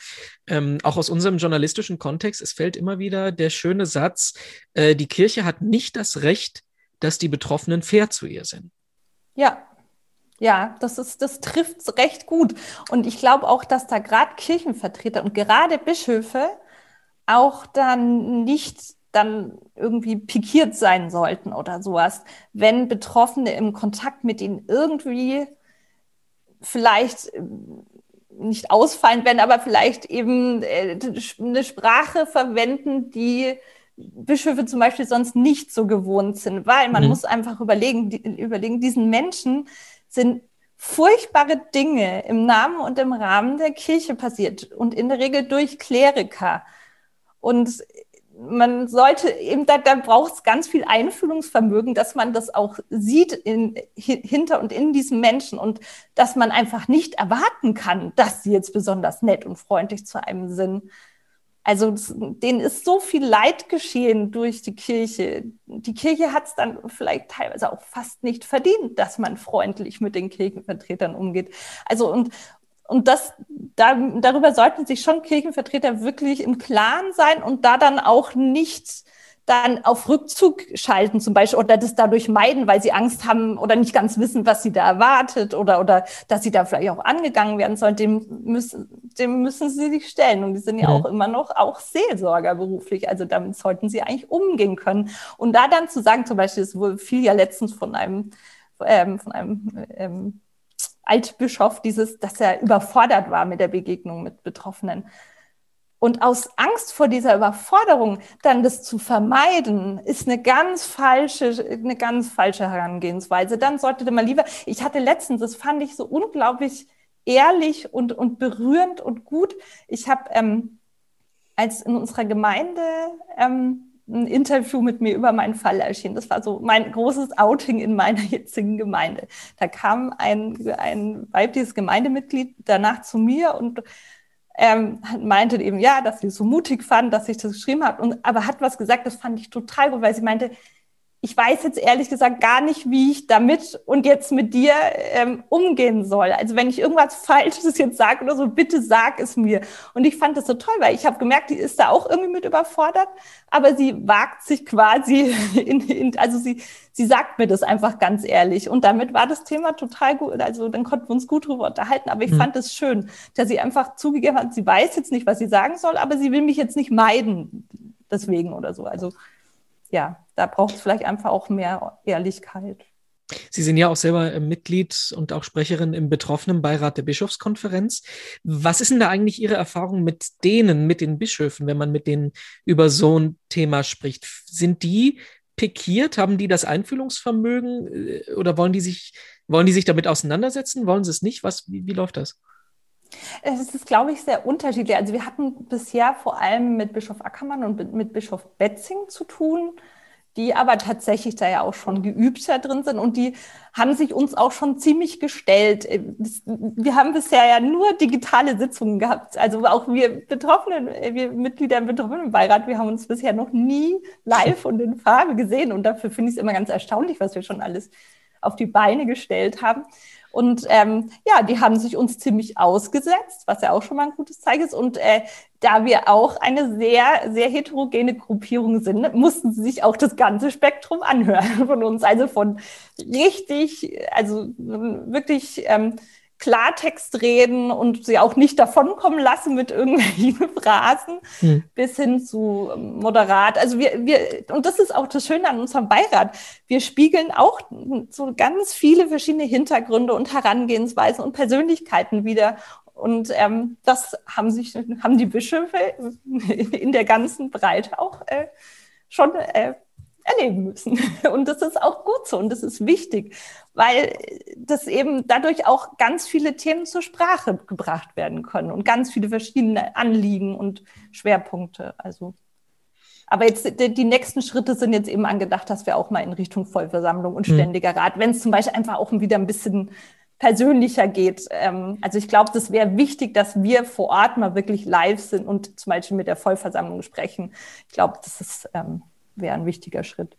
Ähm, auch aus unserem journalistischen Kontext, es fällt immer wieder der schöne Satz, äh, die Kirche hat nicht das Recht, dass die Betroffenen fair zu ihr sind.
Ja, ja, das das trifft recht gut. Und ich glaube auch, dass da gerade Kirchenvertreter und gerade Bischöfe auch dann nicht dann irgendwie pikiert sein sollten oder sowas, wenn Betroffene im Kontakt mit ihnen irgendwie vielleicht äh, nicht ausfallen werden, aber vielleicht eben äh, eine Sprache verwenden, die Bischöfe zum Beispiel sonst nicht so gewohnt sind, weil man mhm. muss einfach überlegen, die, überlegen, diesen Menschen sind furchtbare Dinge im Namen und im Rahmen der Kirche passiert und in der Regel durch Kleriker. Und man sollte eben, da, da braucht es ganz viel Einfühlungsvermögen, dass man das auch sieht in, hinter und in diesen Menschen und dass man einfach nicht erwarten kann, dass sie jetzt besonders nett und freundlich zu einem sind. Also denen ist so viel Leid geschehen durch die Kirche. Die Kirche hat es dann vielleicht teilweise auch fast nicht verdient, dass man freundlich mit den Kirchenvertretern umgeht. Also und, und das, da, darüber sollten sich schon Kirchenvertreter wirklich im Klaren sein und da dann auch nicht dann auf Rückzug schalten zum Beispiel oder das dadurch meiden, weil sie Angst haben oder nicht ganz wissen, was sie da erwartet oder, oder dass sie da vielleicht auch angegangen werden sollen, dem müssen, dem müssen sie sich stellen. Und die sind ja mhm. auch immer noch auch Seelsorger beruflich. Also damit sollten sie eigentlich umgehen können. Und da dann zu sagen, zum Beispiel, es fiel ja letztens von einem, ähm, von einem ähm, Altbischof, dieses, dass er überfordert war mit der Begegnung mit Betroffenen. Und aus Angst vor dieser Überforderung dann das zu vermeiden, ist eine ganz falsche, eine ganz falsche Herangehensweise. Dann sollte man lieber, ich hatte letztens, das fand ich so unglaublich ehrlich und, und berührend und gut. Ich habe ähm, als in unserer Gemeinde ähm, ein Interview mit mir über meinen Fall erschienen. Das war so mein großes Outing in meiner (laughs) jetzigen Gemeinde. Da kam ein, ein weibliches Gemeindemitglied danach zu mir und ähm, meinte eben, ja, dass sie es so mutig fand, dass ich das geschrieben habe, und, aber hat was gesagt, das fand ich total gut, weil sie meinte, ich weiß jetzt ehrlich gesagt gar nicht, wie ich damit und jetzt mit dir ähm, umgehen soll. Also wenn ich irgendwas (laughs) Falsches jetzt sage oder so, bitte sag es mir. Und ich fand das so toll, weil ich habe gemerkt, die ist da auch irgendwie mit überfordert, aber sie wagt sich quasi (laughs) in, in also sie, sie sagt mir das einfach ganz ehrlich. Und damit war das Thema total gut. Also dann konnten wir uns gut drüber unterhalten. Aber ich mhm. fand es schön, dass sie einfach zugegeben hat, sie weiß jetzt nicht, was sie sagen soll, aber sie will mich jetzt nicht meiden deswegen oder so. Also ja, da braucht es vielleicht einfach auch mehr Ehrlichkeit.
Sie sind ja auch selber äh, Mitglied und auch Sprecherin im betroffenen Beirat der Bischofskonferenz. Was ist denn da eigentlich Ihre Erfahrung mit denen, mit den Bischöfen, wenn man mit denen über so ein Thema spricht? Sind die pikiert? Haben die das Einfühlungsvermögen äh, oder wollen die sich Wollen die sich damit auseinandersetzen? Wollen sie es nicht? Was, wie, wie läuft das?
Es ist, glaube ich, sehr unterschiedlich. Also wir hatten bisher vor allem mit Bischof Ackermann und mit Bischof Betzing zu tun die aber tatsächlich da ja auch schon geübter drin sind und die haben sich uns auch schon ziemlich gestellt. Wir haben bisher ja nur digitale Sitzungen gehabt. Also auch wir Betroffenen, wir Mitglieder im Betroffenenbeirat, wir haben uns bisher noch nie live und in Farbe gesehen und dafür finde ich es immer ganz erstaunlich, was wir schon alles auf die Beine gestellt haben. Und ähm, ja, die haben sich uns ziemlich ausgesetzt, was ja auch schon mal ein gutes Zeichen ist. Und äh, da wir auch eine sehr, sehr heterogene Gruppierung sind, mussten sie sich auch das ganze Spektrum anhören (laughs) von uns. Also von richtig, also wirklich ähm, Klartext reden und sie auch nicht davonkommen lassen mit irgendwelchen (laughs) Phrasen hm. bis hin zu ähm, moderat. Also wir, wir, und das ist auch das Schöne an unserem Beirat. Wir spiegeln auch so ganz viele verschiedene Hintergründe und Herangehensweisen und Persönlichkeiten wieder. Und ähm, das haben sich, haben die Bischöfe in der ganzen Breite auch äh, schon äh, erleben müssen. (laughs) Und das ist auch gut so und das ist wichtig, weil das eben dadurch auch ganz viele Themen zur Sprache gebracht werden können und ganz viele verschiedene Anliegen und Schwerpunkte. Also, aber jetzt die nächsten Schritte sind jetzt eben angedacht, dass wir auch mal in Richtung Vollversammlung und mhm. ständiger Rat, wenn es zum Beispiel einfach auch wieder ein bisschen persönlicher geht. Ähm, also ich glaube, das wäre wichtig, dass wir vor Ort mal wirklich live sind und zum Beispiel mit der Vollversammlung sprechen. Ich glaube, das ist ähm, wäre ein wichtiger Schritt.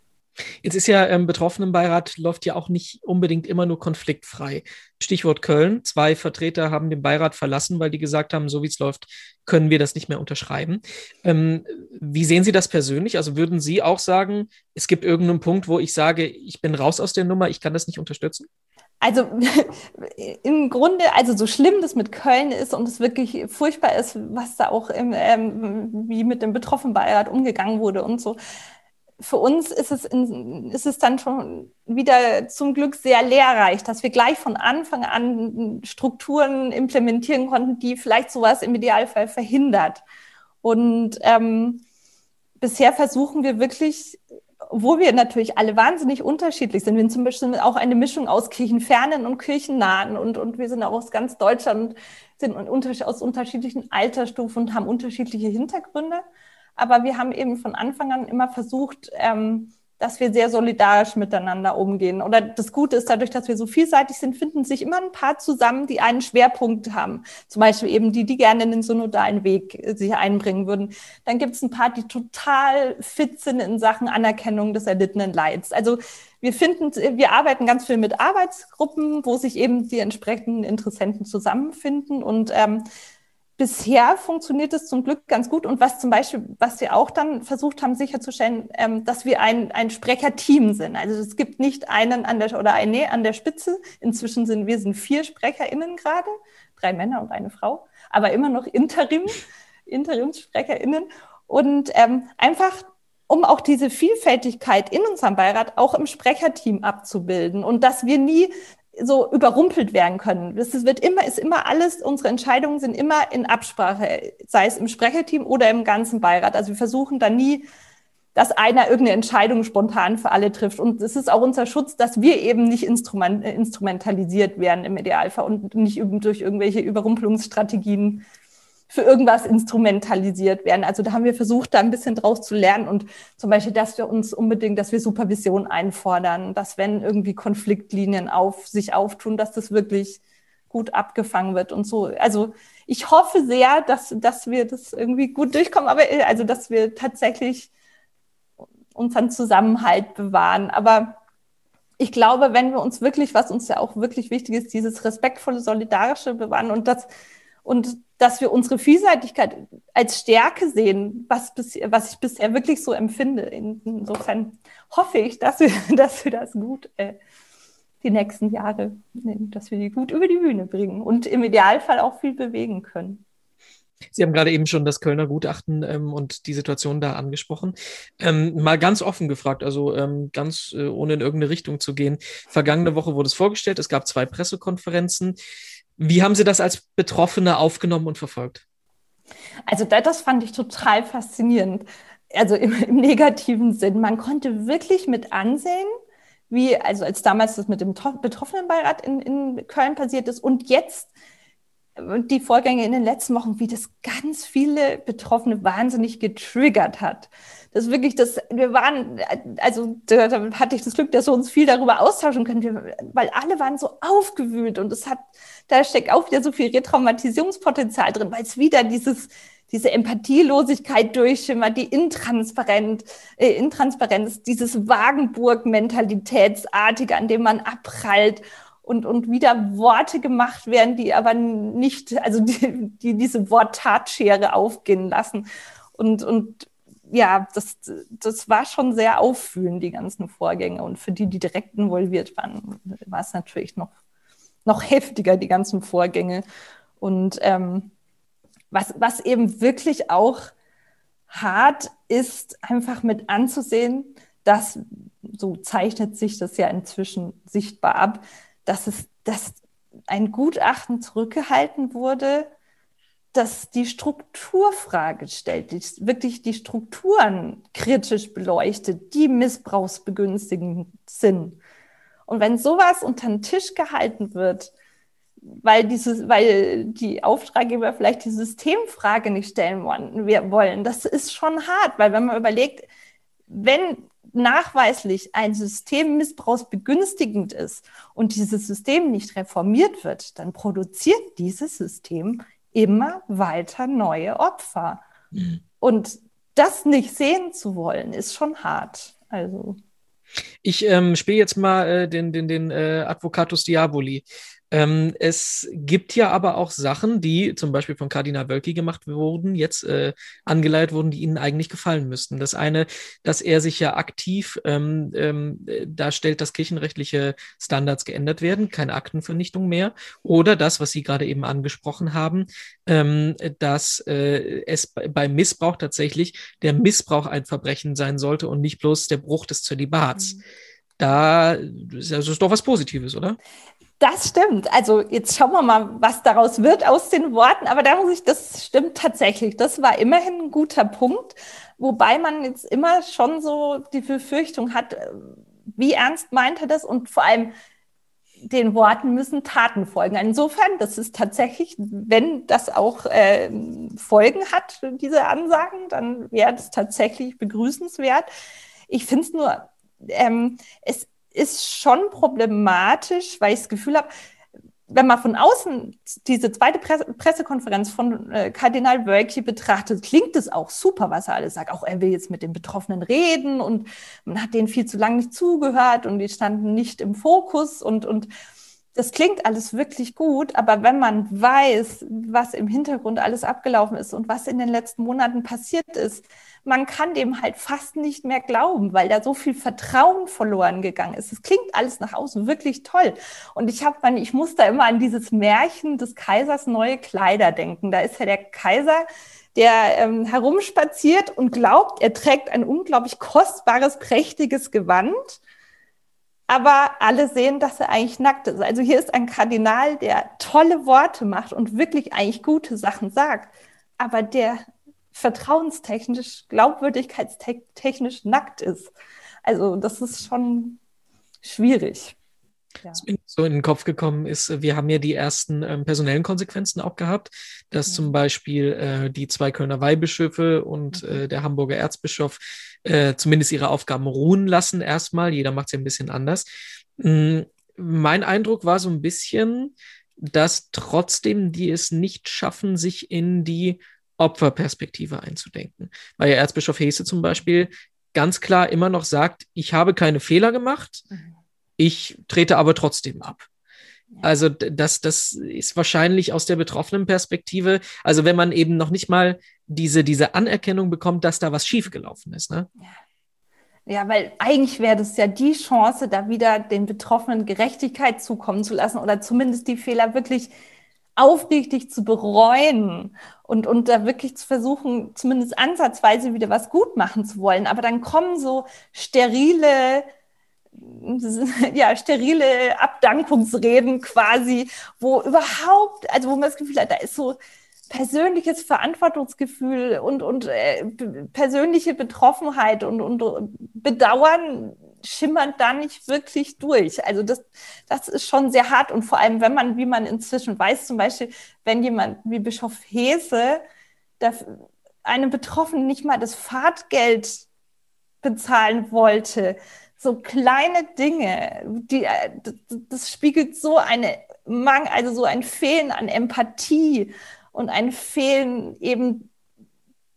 Jetzt ist ja ähm, Betroffenenbeirat läuft ja auch nicht unbedingt immer nur konfliktfrei. Stichwort Köln. Zwei Vertreter haben den Beirat verlassen, weil die gesagt haben, so wie es läuft, können wir das nicht mehr unterschreiben. Ähm, wie sehen Sie das persönlich? Also würden Sie auch sagen, es gibt irgendeinen Punkt, wo ich sage, ich bin raus aus der Nummer, ich kann das nicht unterstützen?
Also (laughs) im Grunde, also so schlimm das mit Köln ist und es wirklich furchtbar ist, was da auch im, ähm, wie mit dem Betroffenenbeirat umgegangen wurde und so für uns ist es, in, ist es dann schon wieder zum Glück sehr lehrreich, dass wir gleich von Anfang an Strukturen implementieren konnten, die vielleicht sowas im Idealfall verhindert. Und ähm, bisher versuchen wir wirklich, wo wir natürlich alle wahnsinnig unterschiedlich sind, wir sind zum Beispiel auch eine Mischung aus Kirchenfernen und Kirchennahen und, und wir sind auch aus ganz Deutschland, sind aus unterschiedlichen Altersstufen und haben unterschiedliche Hintergründe. Aber wir haben eben von Anfang an immer versucht, ähm, dass wir sehr solidarisch miteinander umgehen. Oder das Gute ist, dadurch, dass wir so vielseitig sind, finden sich immer ein paar zusammen, die einen Schwerpunkt haben. Zum Beispiel eben die, die gerne in den synodalen Weg äh, sich einbringen würden. Dann gibt es ein paar, die total fit sind in Sachen Anerkennung des erlittenen Leids. Also wir finden, wir arbeiten ganz viel mit Arbeitsgruppen, wo sich eben die entsprechenden Interessenten zusammenfinden und ähm, bisher funktioniert es zum Glück ganz gut. Und was zum Beispiel, was wir auch dann versucht haben sicherzustellen, ähm, dass wir ein, ein Sprecherteam sind. Also es gibt nicht einen an der oder eine an der Spitze. Inzwischen sind wir sind vier SprecherInnen gerade, drei Männer und eine Frau, aber immer noch Interim, (laughs) Interimssprecherinnen. Und ähm, einfach um auch diese Vielfältigkeit in unserem Beirat auch im Sprecherteam abzubilden und dass wir nie so überrumpelt werden können. Das wird immer, ist immer alles, unsere Entscheidungen sind immer in Absprache, sei es im Sprecherteam oder im ganzen Beirat. Also wir versuchen da nie, dass einer irgendeine Entscheidung spontan für alle trifft. Und es ist auch unser Schutz, dass wir eben nicht instrument, instrumentalisiert werden im Idealfall und nicht durch irgendwelche Überrumpelungsstrategien für irgendwas instrumentalisiert werden. Also da haben wir versucht, da ein bisschen draus zu lernen und zum Beispiel, dass wir uns unbedingt, dass wir Supervision einfordern, dass wenn irgendwie Konfliktlinien auf sich auftun, dass das wirklich gut abgefangen wird und so. Also ich hoffe sehr, dass, dass wir das irgendwie gut durchkommen, aber also dass wir tatsächlich unseren Zusammenhalt bewahren. Aber ich glaube, wenn wir uns wirklich, was uns ja auch wirklich wichtig ist, dieses respektvolle, solidarische bewahren und das und dass wir unsere Vielseitigkeit als Stärke sehen, was, bis, was ich bisher wirklich so empfinde. Insofern hoffe ich, dass wir, (laughs) dass wir das gut äh, die nächsten Jahre, dass wir die gut über die Bühne bringen und im Idealfall auch viel bewegen können.
Sie haben gerade eben schon das Kölner Gutachten ähm, und die Situation da angesprochen. Ähm, mal ganz offen gefragt, also ähm, ganz äh, ohne in irgendeine Richtung zu gehen. Vergangene Woche wurde es vorgestellt, es gab zwei Pressekonferenzen. Wie haben Sie das als Betroffene aufgenommen und verfolgt?
Also das fand ich total faszinierend. Also im, im negativen Sinn. Man konnte wirklich mit ansehen, wie, also als damals das mit dem Betroffenenbeirat in, in Köln passiert ist und jetzt die Vorgänge in den letzten Wochen, wie das ganz viele Betroffene wahnsinnig getriggert hat. Das wirklich, das, wir waren, also da, hatte ich das Glück, dass wir uns viel darüber austauschen können, weil alle waren so aufgewühlt und es hat, da steckt auch wieder so viel Retraumatisierungspotenzial drin, weil es wieder dieses, diese Empathielosigkeit durchschimmert, die Intransparenz, äh, Intransparenz, dieses Wagenburg-Mentalitätsartige, an dem man abprallt und, und wieder Worte gemacht werden, die aber nicht, also die, die diese Wort-Tat-Schere aufgehen lassen. Und, und ja, das, das war schon sehr auffühlend, die ganzen Vorgänge. Und für die, die direkt involviert waren, war es natürlich noch, noch heftiger, die ganzen Vorgänge. Und ähm, was, was eben wirklich auch hart ist, einfach mit anzusehen, dass, so zeichnet sich das ja inzwischen sichtbar ab, dass es, dass ein Gutachten zurückgehalten wurde, das die Strukturfrage stellt, die wirklich die Strukturen kritisch beleuchtet, die missbrauchsbegünstigend sind. Und wenn sowas unter den Tisch gehalten wird, weil, dieses, weil die Auftraggeber vielleicht die Systemfrage nicht stellen wollen, das ist schon hart, weil wenn man überlegt, wenn nachweislich ein System missbrauchsbegünstigend ist und dieses System nicht reformiert wird, dann produziert dieses System immer weiter neue Opfer. Mhm. Und das nicht sehen zu wollen, ist schon hart. Also.
Ich ähm, spiele jetzt mal äh, den, den, den äh, Advocatus Diaboli. Ähm, es gibt ja aber auch Sachen, die zum Beispiel von Kardinal Wölki gemacht wurden, jetzt äh, angeleitet wurden, die ihnen eigentlich gefallen müssten. Das eine, dass er sich ja aktiv ähm, ähm, darstellt, dass kirchenrechtliche Standards geändert werden, keine Aktenvernichtung mehr. Oder das, was Sie gerade eben angesprochen haben, ähm, dass äh, es bei Missbrauch tatsächlich der Missbrauch ein Verbrechen sein sollte und nicht bloß der Bruch des Zölibats. Mhm da das ist doch was Positives, oder?
Das stimmt. Also jetzt schauen wir mal, was daraus wird aus den Worten. Aber da muss ich, das stimmt tatsächlich. Das war immerhin ein guter Punkt. Wobei man jetzt immer schon so die Befürchtung hat, äh, wie ernst meint er das? Und vor allem den Worten müssen Taten folgen. Insofern, das ist tatsächlich, wenn das auch äh, Folgen hat, diese Ansagen, dann wäre das tatsächlich begrüßenswert. Ich finde es nur, ähm, es ist schon problematisch, weil ich das Gefühl habe, wenn man von außen diese zweite Presse Pressekonferenz von äh, Kardinal Wölki betrachtet, klingt es auch super, was er alles sagt. Auch er will jetzt mit den Betroffenen reden und man hat denen viel zu lange nicht zugehört und die standen nicht im Fokus und, und das klingt alles wirklich gut, aber wenn man weiß, was im Hintergrund alles abgelaufen ist und was in den letzten Monaten passiert ist, man kann dem halt fast nicht mehr glauben, weil da so viel Vertrauen verloren gegangen ist. Es klingt alles nach außen wirklich toll. Und ich habe, ich muss da immer an dieses Märchen des Kaisers neue Kleider denken. Da ist ja der Kaiser, der ähm, herumspaziert und glaubt, er trägt ein unglaublich kostbares, prächtiges Gewand aber alle sehen, dass er eigentlich nackt ist. Also hier ist ein Kardinal, der tolle Worte macht und wirklich eigentlich gute Sachen sagt, aber der vertrauenstechnisch, glaubwürdigkeitstechnisch nackt ist. Also das ist schon schwierig.
Ja. Was mir so in den Kopf gekommen ist, wir haben ja die ersten ähm, personellen Konsequenzen auch gehabt, dass mhm. zum Beispiel äh, die zwei Kölner Weihbischöfe und mhm. äh, der Hamburger Erzbischof äh, zumindest ihre Aufgaben ruhen lassen erstmal. Jeder macht ja ein bisschen anders. Mhm. Mein Eindruck war so ein bisschen, dass trotzdem die es nicht schaffen, sich in die Opferperspektive einzudenken. Weil ja Erzbischof Hese zum Beispiel ganz klar immer noch sagt, ich habe keine Fehler gemacht. Mhm ich trete aber trotzdem ab. Also das, das ist wahrscheinlich aus der betroffenen Perspektive, also wenn man eben noch nicht mal diese, diese Anerkennung bekommt, dass da was schiefgelaufen ist. Ne?
Ja. weil eigentlich wäre das ja die Chance, da wieder den Betroffenen Gerechtigkeit zukommen zu lassen oder zumindest die Fehler wirklich aufrichtig zu bereuen und, und da wirklich zu versuchen, zumindest ansatzweise wieder was gut machen zu wollen. Aber dann kommen so sterile (laughs) ja, sterile Abdankungsreden quasi, wo überhaupt, also wo man das Gefühl hat, da ist so persönliches Verantwortungsgefühl und, und äh, persönliche Betroffenheit und, und Bedauern schimmert da nicht wirklich durch. Also das, das ist schon sehr hart und vor allem, wenn man, wie man inzwischen weiß, zum Beispiel, wenn jemand wie Bischof Hese einem Betroffenen nicht mal das Fahrtgeld bezahlen wollte, so kleine Dinge, die, das, das spiegelt so eine Mangel, also so ein Fehlen an Empathie und ein Fehlen eben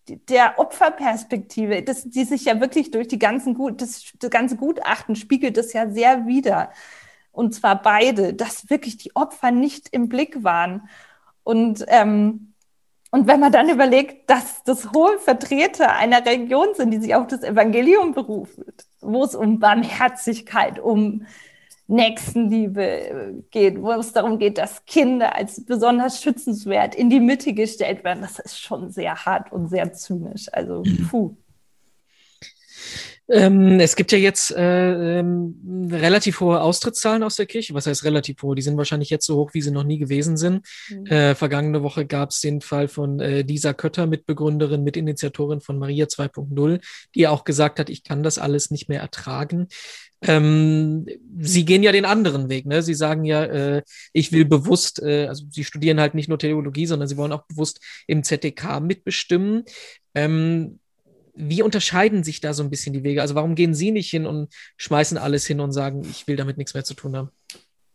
der Opferperspektive, das, die sich ja wirklich durch die ganzen Gut, das, das ganze Gutachten spiegelt das ja sehr wider. Und zwar beide, dass wirklich die Opfer nicht im Blick waren. Und, ähm, und wenn man dann überlegt, dass das hohe Vertreter einer Religion sind, die sich auf das Evangelium berufen, wo es um Barmherzigkeit, um Nächstenliebe äh, geht, wo es darum geht, dass Kinder als besonders schützenswert in die Mitte gestellt werden, das ist schon sehr hart und sehr zynisch. Also, mhm. puh.
Ähm, es gibt ja jetzt äh, ähm, relativ hohe Austrittszahlen aus der Kirche. Was heißt relativ hohe? Die sind wahrscheinlich jetzt so hoch, wie sie noch nie gewesen sind. Mhm. Äh, vergangene Woche gab es den Fall von äh, Lisa Kötter, Mitbegründerin, Mitinitiatorin von Maria 2.0, die auch gesagt hat, ich kann das alles nicht mehr ertragen. Ähm, sie gehen ja den anderen Weg. Ne? Sie sagen ja, äh, ich will bewusst, äh, also sie studieren halt nicht nur Theologie, sondern sie wollen auch bewusst im ZDK mitbestimmen. Ähm, wie unterscheiden sich da so ein bisschen die Wege? Also warum gehen Sie nicht hin und schmeißen alles hin und sagen, ich will damit nichts mehr zu tun haben?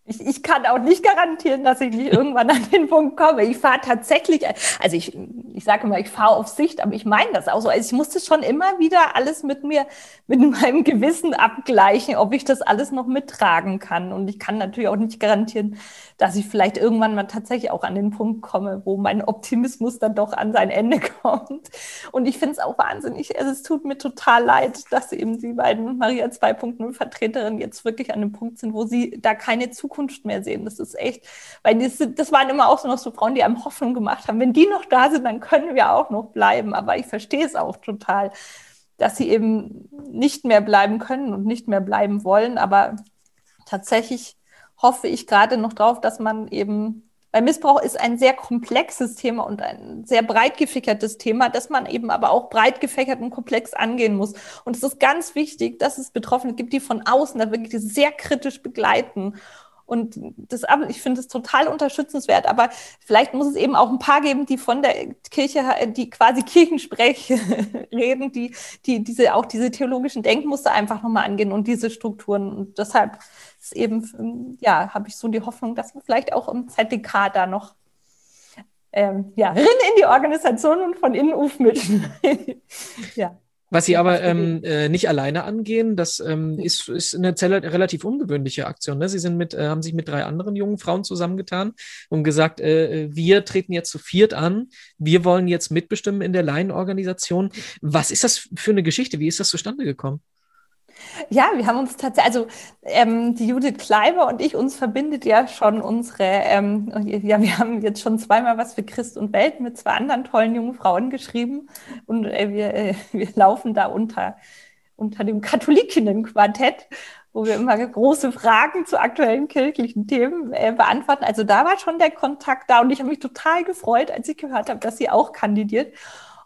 Ich, ich kann auch nicht garantieren, dass ich nicht irgendwann an den Punkt komme. Ich fahre tatsächlich, also ich, ich sage immer, ich fahre auf Sicht, aber ich meine das auch so. Also ich musste schon immer wieder alles mit mir, mit (laughs) meinem Gewissen abgleichen, ob ich das alles noch mittragen kann. Und ich kann natürlich auch nicht garantieren, dass ich vielleicht irgendwann mal tatsächlich auch an den Punkt komme, wo mein Optimismus dann doch an sein Ende (laughs) kommt. Und ich finde es auch wahnsinnig, also es tut mir total leid, dass eben die beiden Maria 2.0 Vertreterinnen jetzt wirklich an dem Punkt sind, wo sie da keine Zukunft Zukunft mehr sehen. Das ist echt, weil das, das waren immer auch so noch so Frauen, die einem Hoffnung gemacht haben. Wenn die noch da sind, dann können wir auch noch bleiben. Aber ich verstehe es auch total, dass sie eben nicht mehr bleiben können und nicht mehr bleiben wollen. Aber tatsächlich hoffe ich gerade noch drauf, dass man eben weil Missbrauch ist ein sehr komplexes Thema und ein sehr breit gefächertes Thema, das man eben aber auch breit gefächert und komplex angehen muss. Und es ist ganz wichtig, dass es Betroffene gibt, die von außen da wirklich sehr kritisch begleiten und das, ich finde es total unterstützenswert. Aber vielleicht muss es eben auch ein paar geben, die von der Kirche, die quasi Kirchensprech (laughs) reden, die, die diese, auch diese theologischen Denkmuster einfach nochmal angehen und diese Strukturen. Und deshalb ist eben, ja, habe ich so die Hoffnung, dass wir vielleicht auch im ZDK da noch ähm, ja, rin (laughs) in die Organisation und von innen aufmischen. (laughs)
ja. Was sie aber ähm, äh, nicht alleine angehen, das ähm, ist, ist eine relativ ungewöhnliche Aktion. Ne? Sie sind mit, äh, haben sich mit drei anderen jungen Frauen zusammengetan und gesagt, äh, wir treten jetzt zu viert an, wir wollen jetzt mitbestimmen in der Laienorganisation. Was ist das für eine Geschichte? Wie ist das zustande gekommen?
Ja, wir haben uns tatsächlich, also ähm, die Judith Kleiber und ich, uns verbindet ja schon unsere, ähm, ja, wir haben jetzt schon zweimal was für Christ und Welt mit zwei anderen tollen jungen Frauen geschrieben und äh, wir, äh, wir laufen da unter, unter dem Katholikinnenquartett, wo wir immer große Fragen zu aktuellen kirchlichen Themen äh, beantworten. Also da war schon der Kontakt da und ich habe mich total gefreut, als ich gehört habe, dass sie auch kandidiert.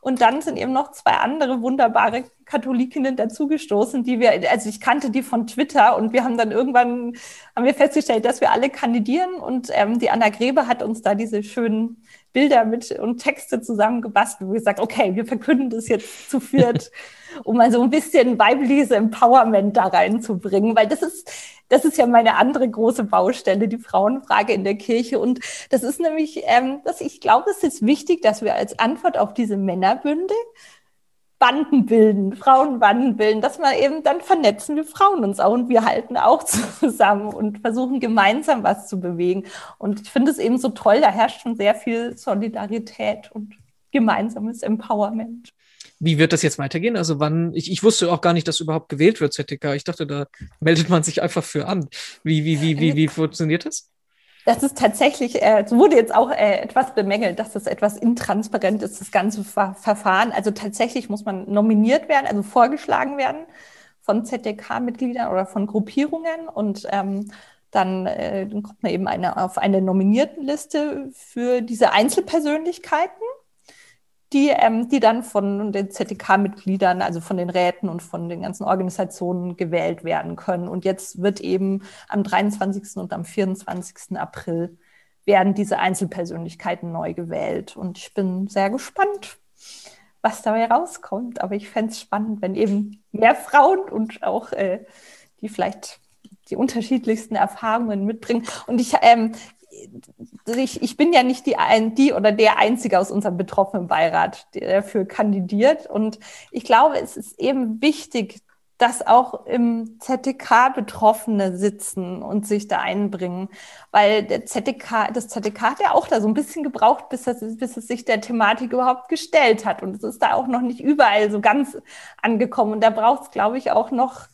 Und dann sind eben noch zwei andere wunderbare Katholikinnen dazugestoßen, die wir, also ich kannte die von Twitter und wir haben dann irgendwann, haben wir festgestellt, dass wir alle kandidieren und ähm, die Anna Grebe hat uns da diese schönen Bilder mit und Texte zusammengebastelt, wo wir gesagt, okay, wir verkünden das jetzt zu viert, (laughs) um mal so ein bisschen weibliches Empowerment da reinzubringen, weil das ist, das ist ja meine andere große Baustelle, die Frauenfrage in der Kirche. Und das ist nämlich, ähm, dass ich glaube, es ist wichtig, dass wir als Antwort auf diese Männerbünde Banden bilden, Frauenbanden bilden, dass man eben dann vernetzen wir Frauen uns auch und wir halten auch (laughs) zusammen und versuchen gemeinsam was zu bewegen. Und ich finde es eben so toll, da herrscht schon sehr viel Solidarität und gemeinsames Empowerment.
Wie wird das jetzt weitergehen? Also wann, ich, ich wusste auch gar nicht, dass überhaupt gewählt wird, ZTK. Ich dachte, da meldet man sich einfach für an. Wie, wie, wie, wie, wie funktioniert das?
Das ist tatsächlich, äh, es wurde jetzt auch äh, etwas bemängelt, dass das etwas intransparent ist, das ganze Ver Verfahren. Also tatsächlich muss man nominiert werden, also vorgeschlagen werden von ZDK-Mitgliedern oder von Gruppierungen und ähm, dann, äh, dann kommt man eben eine, auf eine Nominiertenliste für diese Einzelpersönlichkeiten die, ähm, die dann von den ZDK-Mitgliedern, also von den Räten und von den ganzen Organisationen gewählt werden können. Und jetzt wird eben am 23. und am 24. April werden diese Einzelpersönlichkeiten neu gewählt. Und ich bin sehr gespannt, was dabei rauskommt. Aber ich fände es spannend, wenn eben mehr Frauen und auch äh, die vielleicht die unterschiedlichsten Erfahrungen mitbringen. Und ich, ähm, ich, ich bin ja nicht die, ein, die oder der Einzige aus unserem betroffenen Beirat, der dafür kandidiert. Und ich glaube, es ist eben wichtig, dass auch im ZDK Betroffene sitzen und sich da einbringen, weil der ZDK, das ZDK hat ja auch da so ein bisschen gebraucht, bis es, bis es sich der Thematik überhaupt gestellt hat. Und es ist da auch noch nicht überall so ganz angekommen. Und da braucht es, glaube ich, auch noch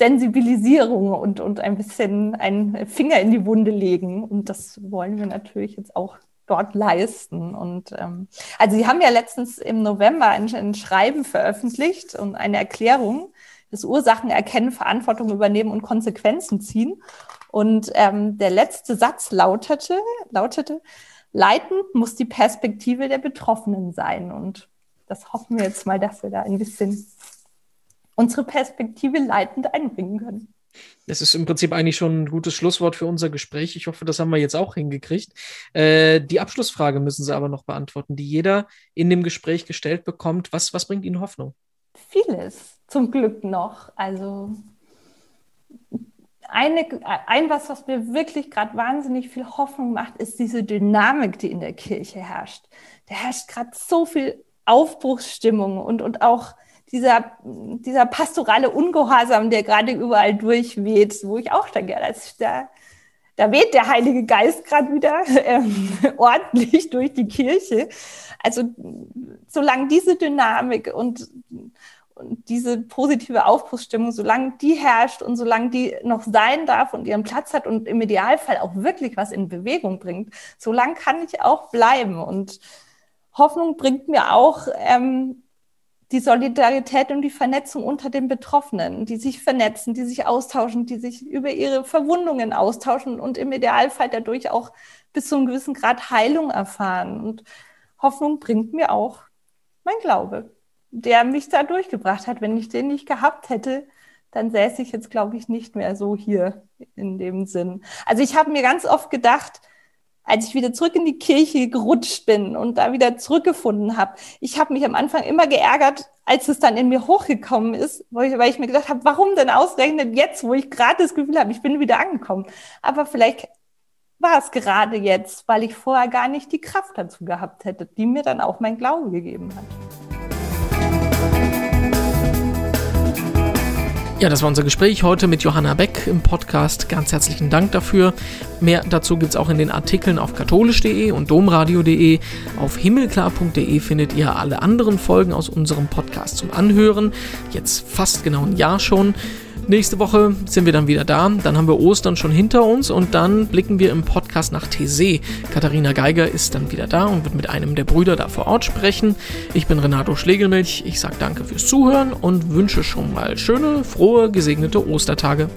Sensibilisierung und, und ein bisschen einen Finger in die Wunde legen. Und das wollen wir natürlich jetzt auch dort leisten. Und ähm, also Sie haben ja letztens im November ein, ein Schreiben veröffentlicht und eine Erklärung, das Ursachen erkennen, Verantwortung übernehmen und Konsequenzen ziehen. Und ähm, der letzte Satz lautete, lautete, leitend muss die Perspektive der Betroffenen sein. Und das hoffen wir jetzt mal, dass wir da ein bisschen unsere Perspektive leitend einbringen können.
Das ist im Prinzip eigentlich schon ein gutes Schlusswort für unser Gespräch. Ich hoffe, das haben wir jetzt auch hingekriegt. Äh, die Abschlussfrage müssen Sie aber noch beantworten, die jeder in dem Gespräch gestellt bekommt. Was, was bringt Ihnen Hoffnung?
Vieles, zum Glück noch. Also eine, ein was, was mir wirklich gerade wahnsinnig viel Hoffnung macht, ist diese Dynamik, die in der Kirche herrscht. Da herrscht gerade so viel Aufbruchsstimmung und, und auch dieser, dieser pastorale Ungehorsam, der gerade überall durchweht, wo ich auch denke, das, da, da weht der Heilige Geist gerade wieder (laughs) ähm, ordentlich durch die Kirche. Also solange diese Dynamik und, und diese positive Aufbruchsstimmung, solange die herrscht und solange die noch sein darf und ihren Platz hat und im Idealfall auch wirklich was in Bewegung bringt, solange kann ich auch bleiben. Und Hoffnung bringt mir auch, ähm, die Solidarität und die Vernetzung unter den Betroffenen, die sich vernetzen, die sich austauschen, die sich über ihre Verwundungen austauschen und im Idealfall dadurch auch bis zu einem gewissen Grad Heilung erfahren. Und Hoffnung bringt mir auch mein Glaube, der mich da durchgebracht hat. Wenn ich den nicht gehabt hätte, dann säße ich jetzt, glaube ich, nicht mehr so hier in dem Sinn. Also ich habe mir ganz oft gedacht, als ich wieder zurück in die Kirche gerutscht bin und da wieder zurückgefunden habe. Ich habe mich am Anfang immer geärgert, als es dann in mir hochgekommen ist, weil ich, weil ich mir gedacht habe, warum denn ausgerechnet jetzt, wo ich gerade das Gefühl habe, ich bin wieder angekommen. Aber vielleicht war es gerade jetzt, weil ich vorher gar nicht die Kraft dazu gehabt hätte, die mir dann auch mein Glaube gegeben hat.
Ja, das war unser Gespräch heute mit Johanna Beck im Podcast. Ganz herzlichen Dank dafür. Mehr dazu gibt es auch in den Artikeln auf katholisch.de und domradio.de. Auf himmelklar.de findet ihr alle anderen Folgen aus unserem Podcast zum Anhören. Jetzt fast genau ein Jahr schon. Nächste Woche sind wir dann wieder da. Dann haben wir Ostern schon hinter uns und dann blicken wir im Podcast nach Tese. Katharina Geiger ist dann wieder da und wird mit einem der Brüder da vor Ort sprechen. Ich bin Renato Schlegelmilch. Ich sage danke fürs Zuhören und wünsche schon mal schöne, frohe, gesegnete Ostertage.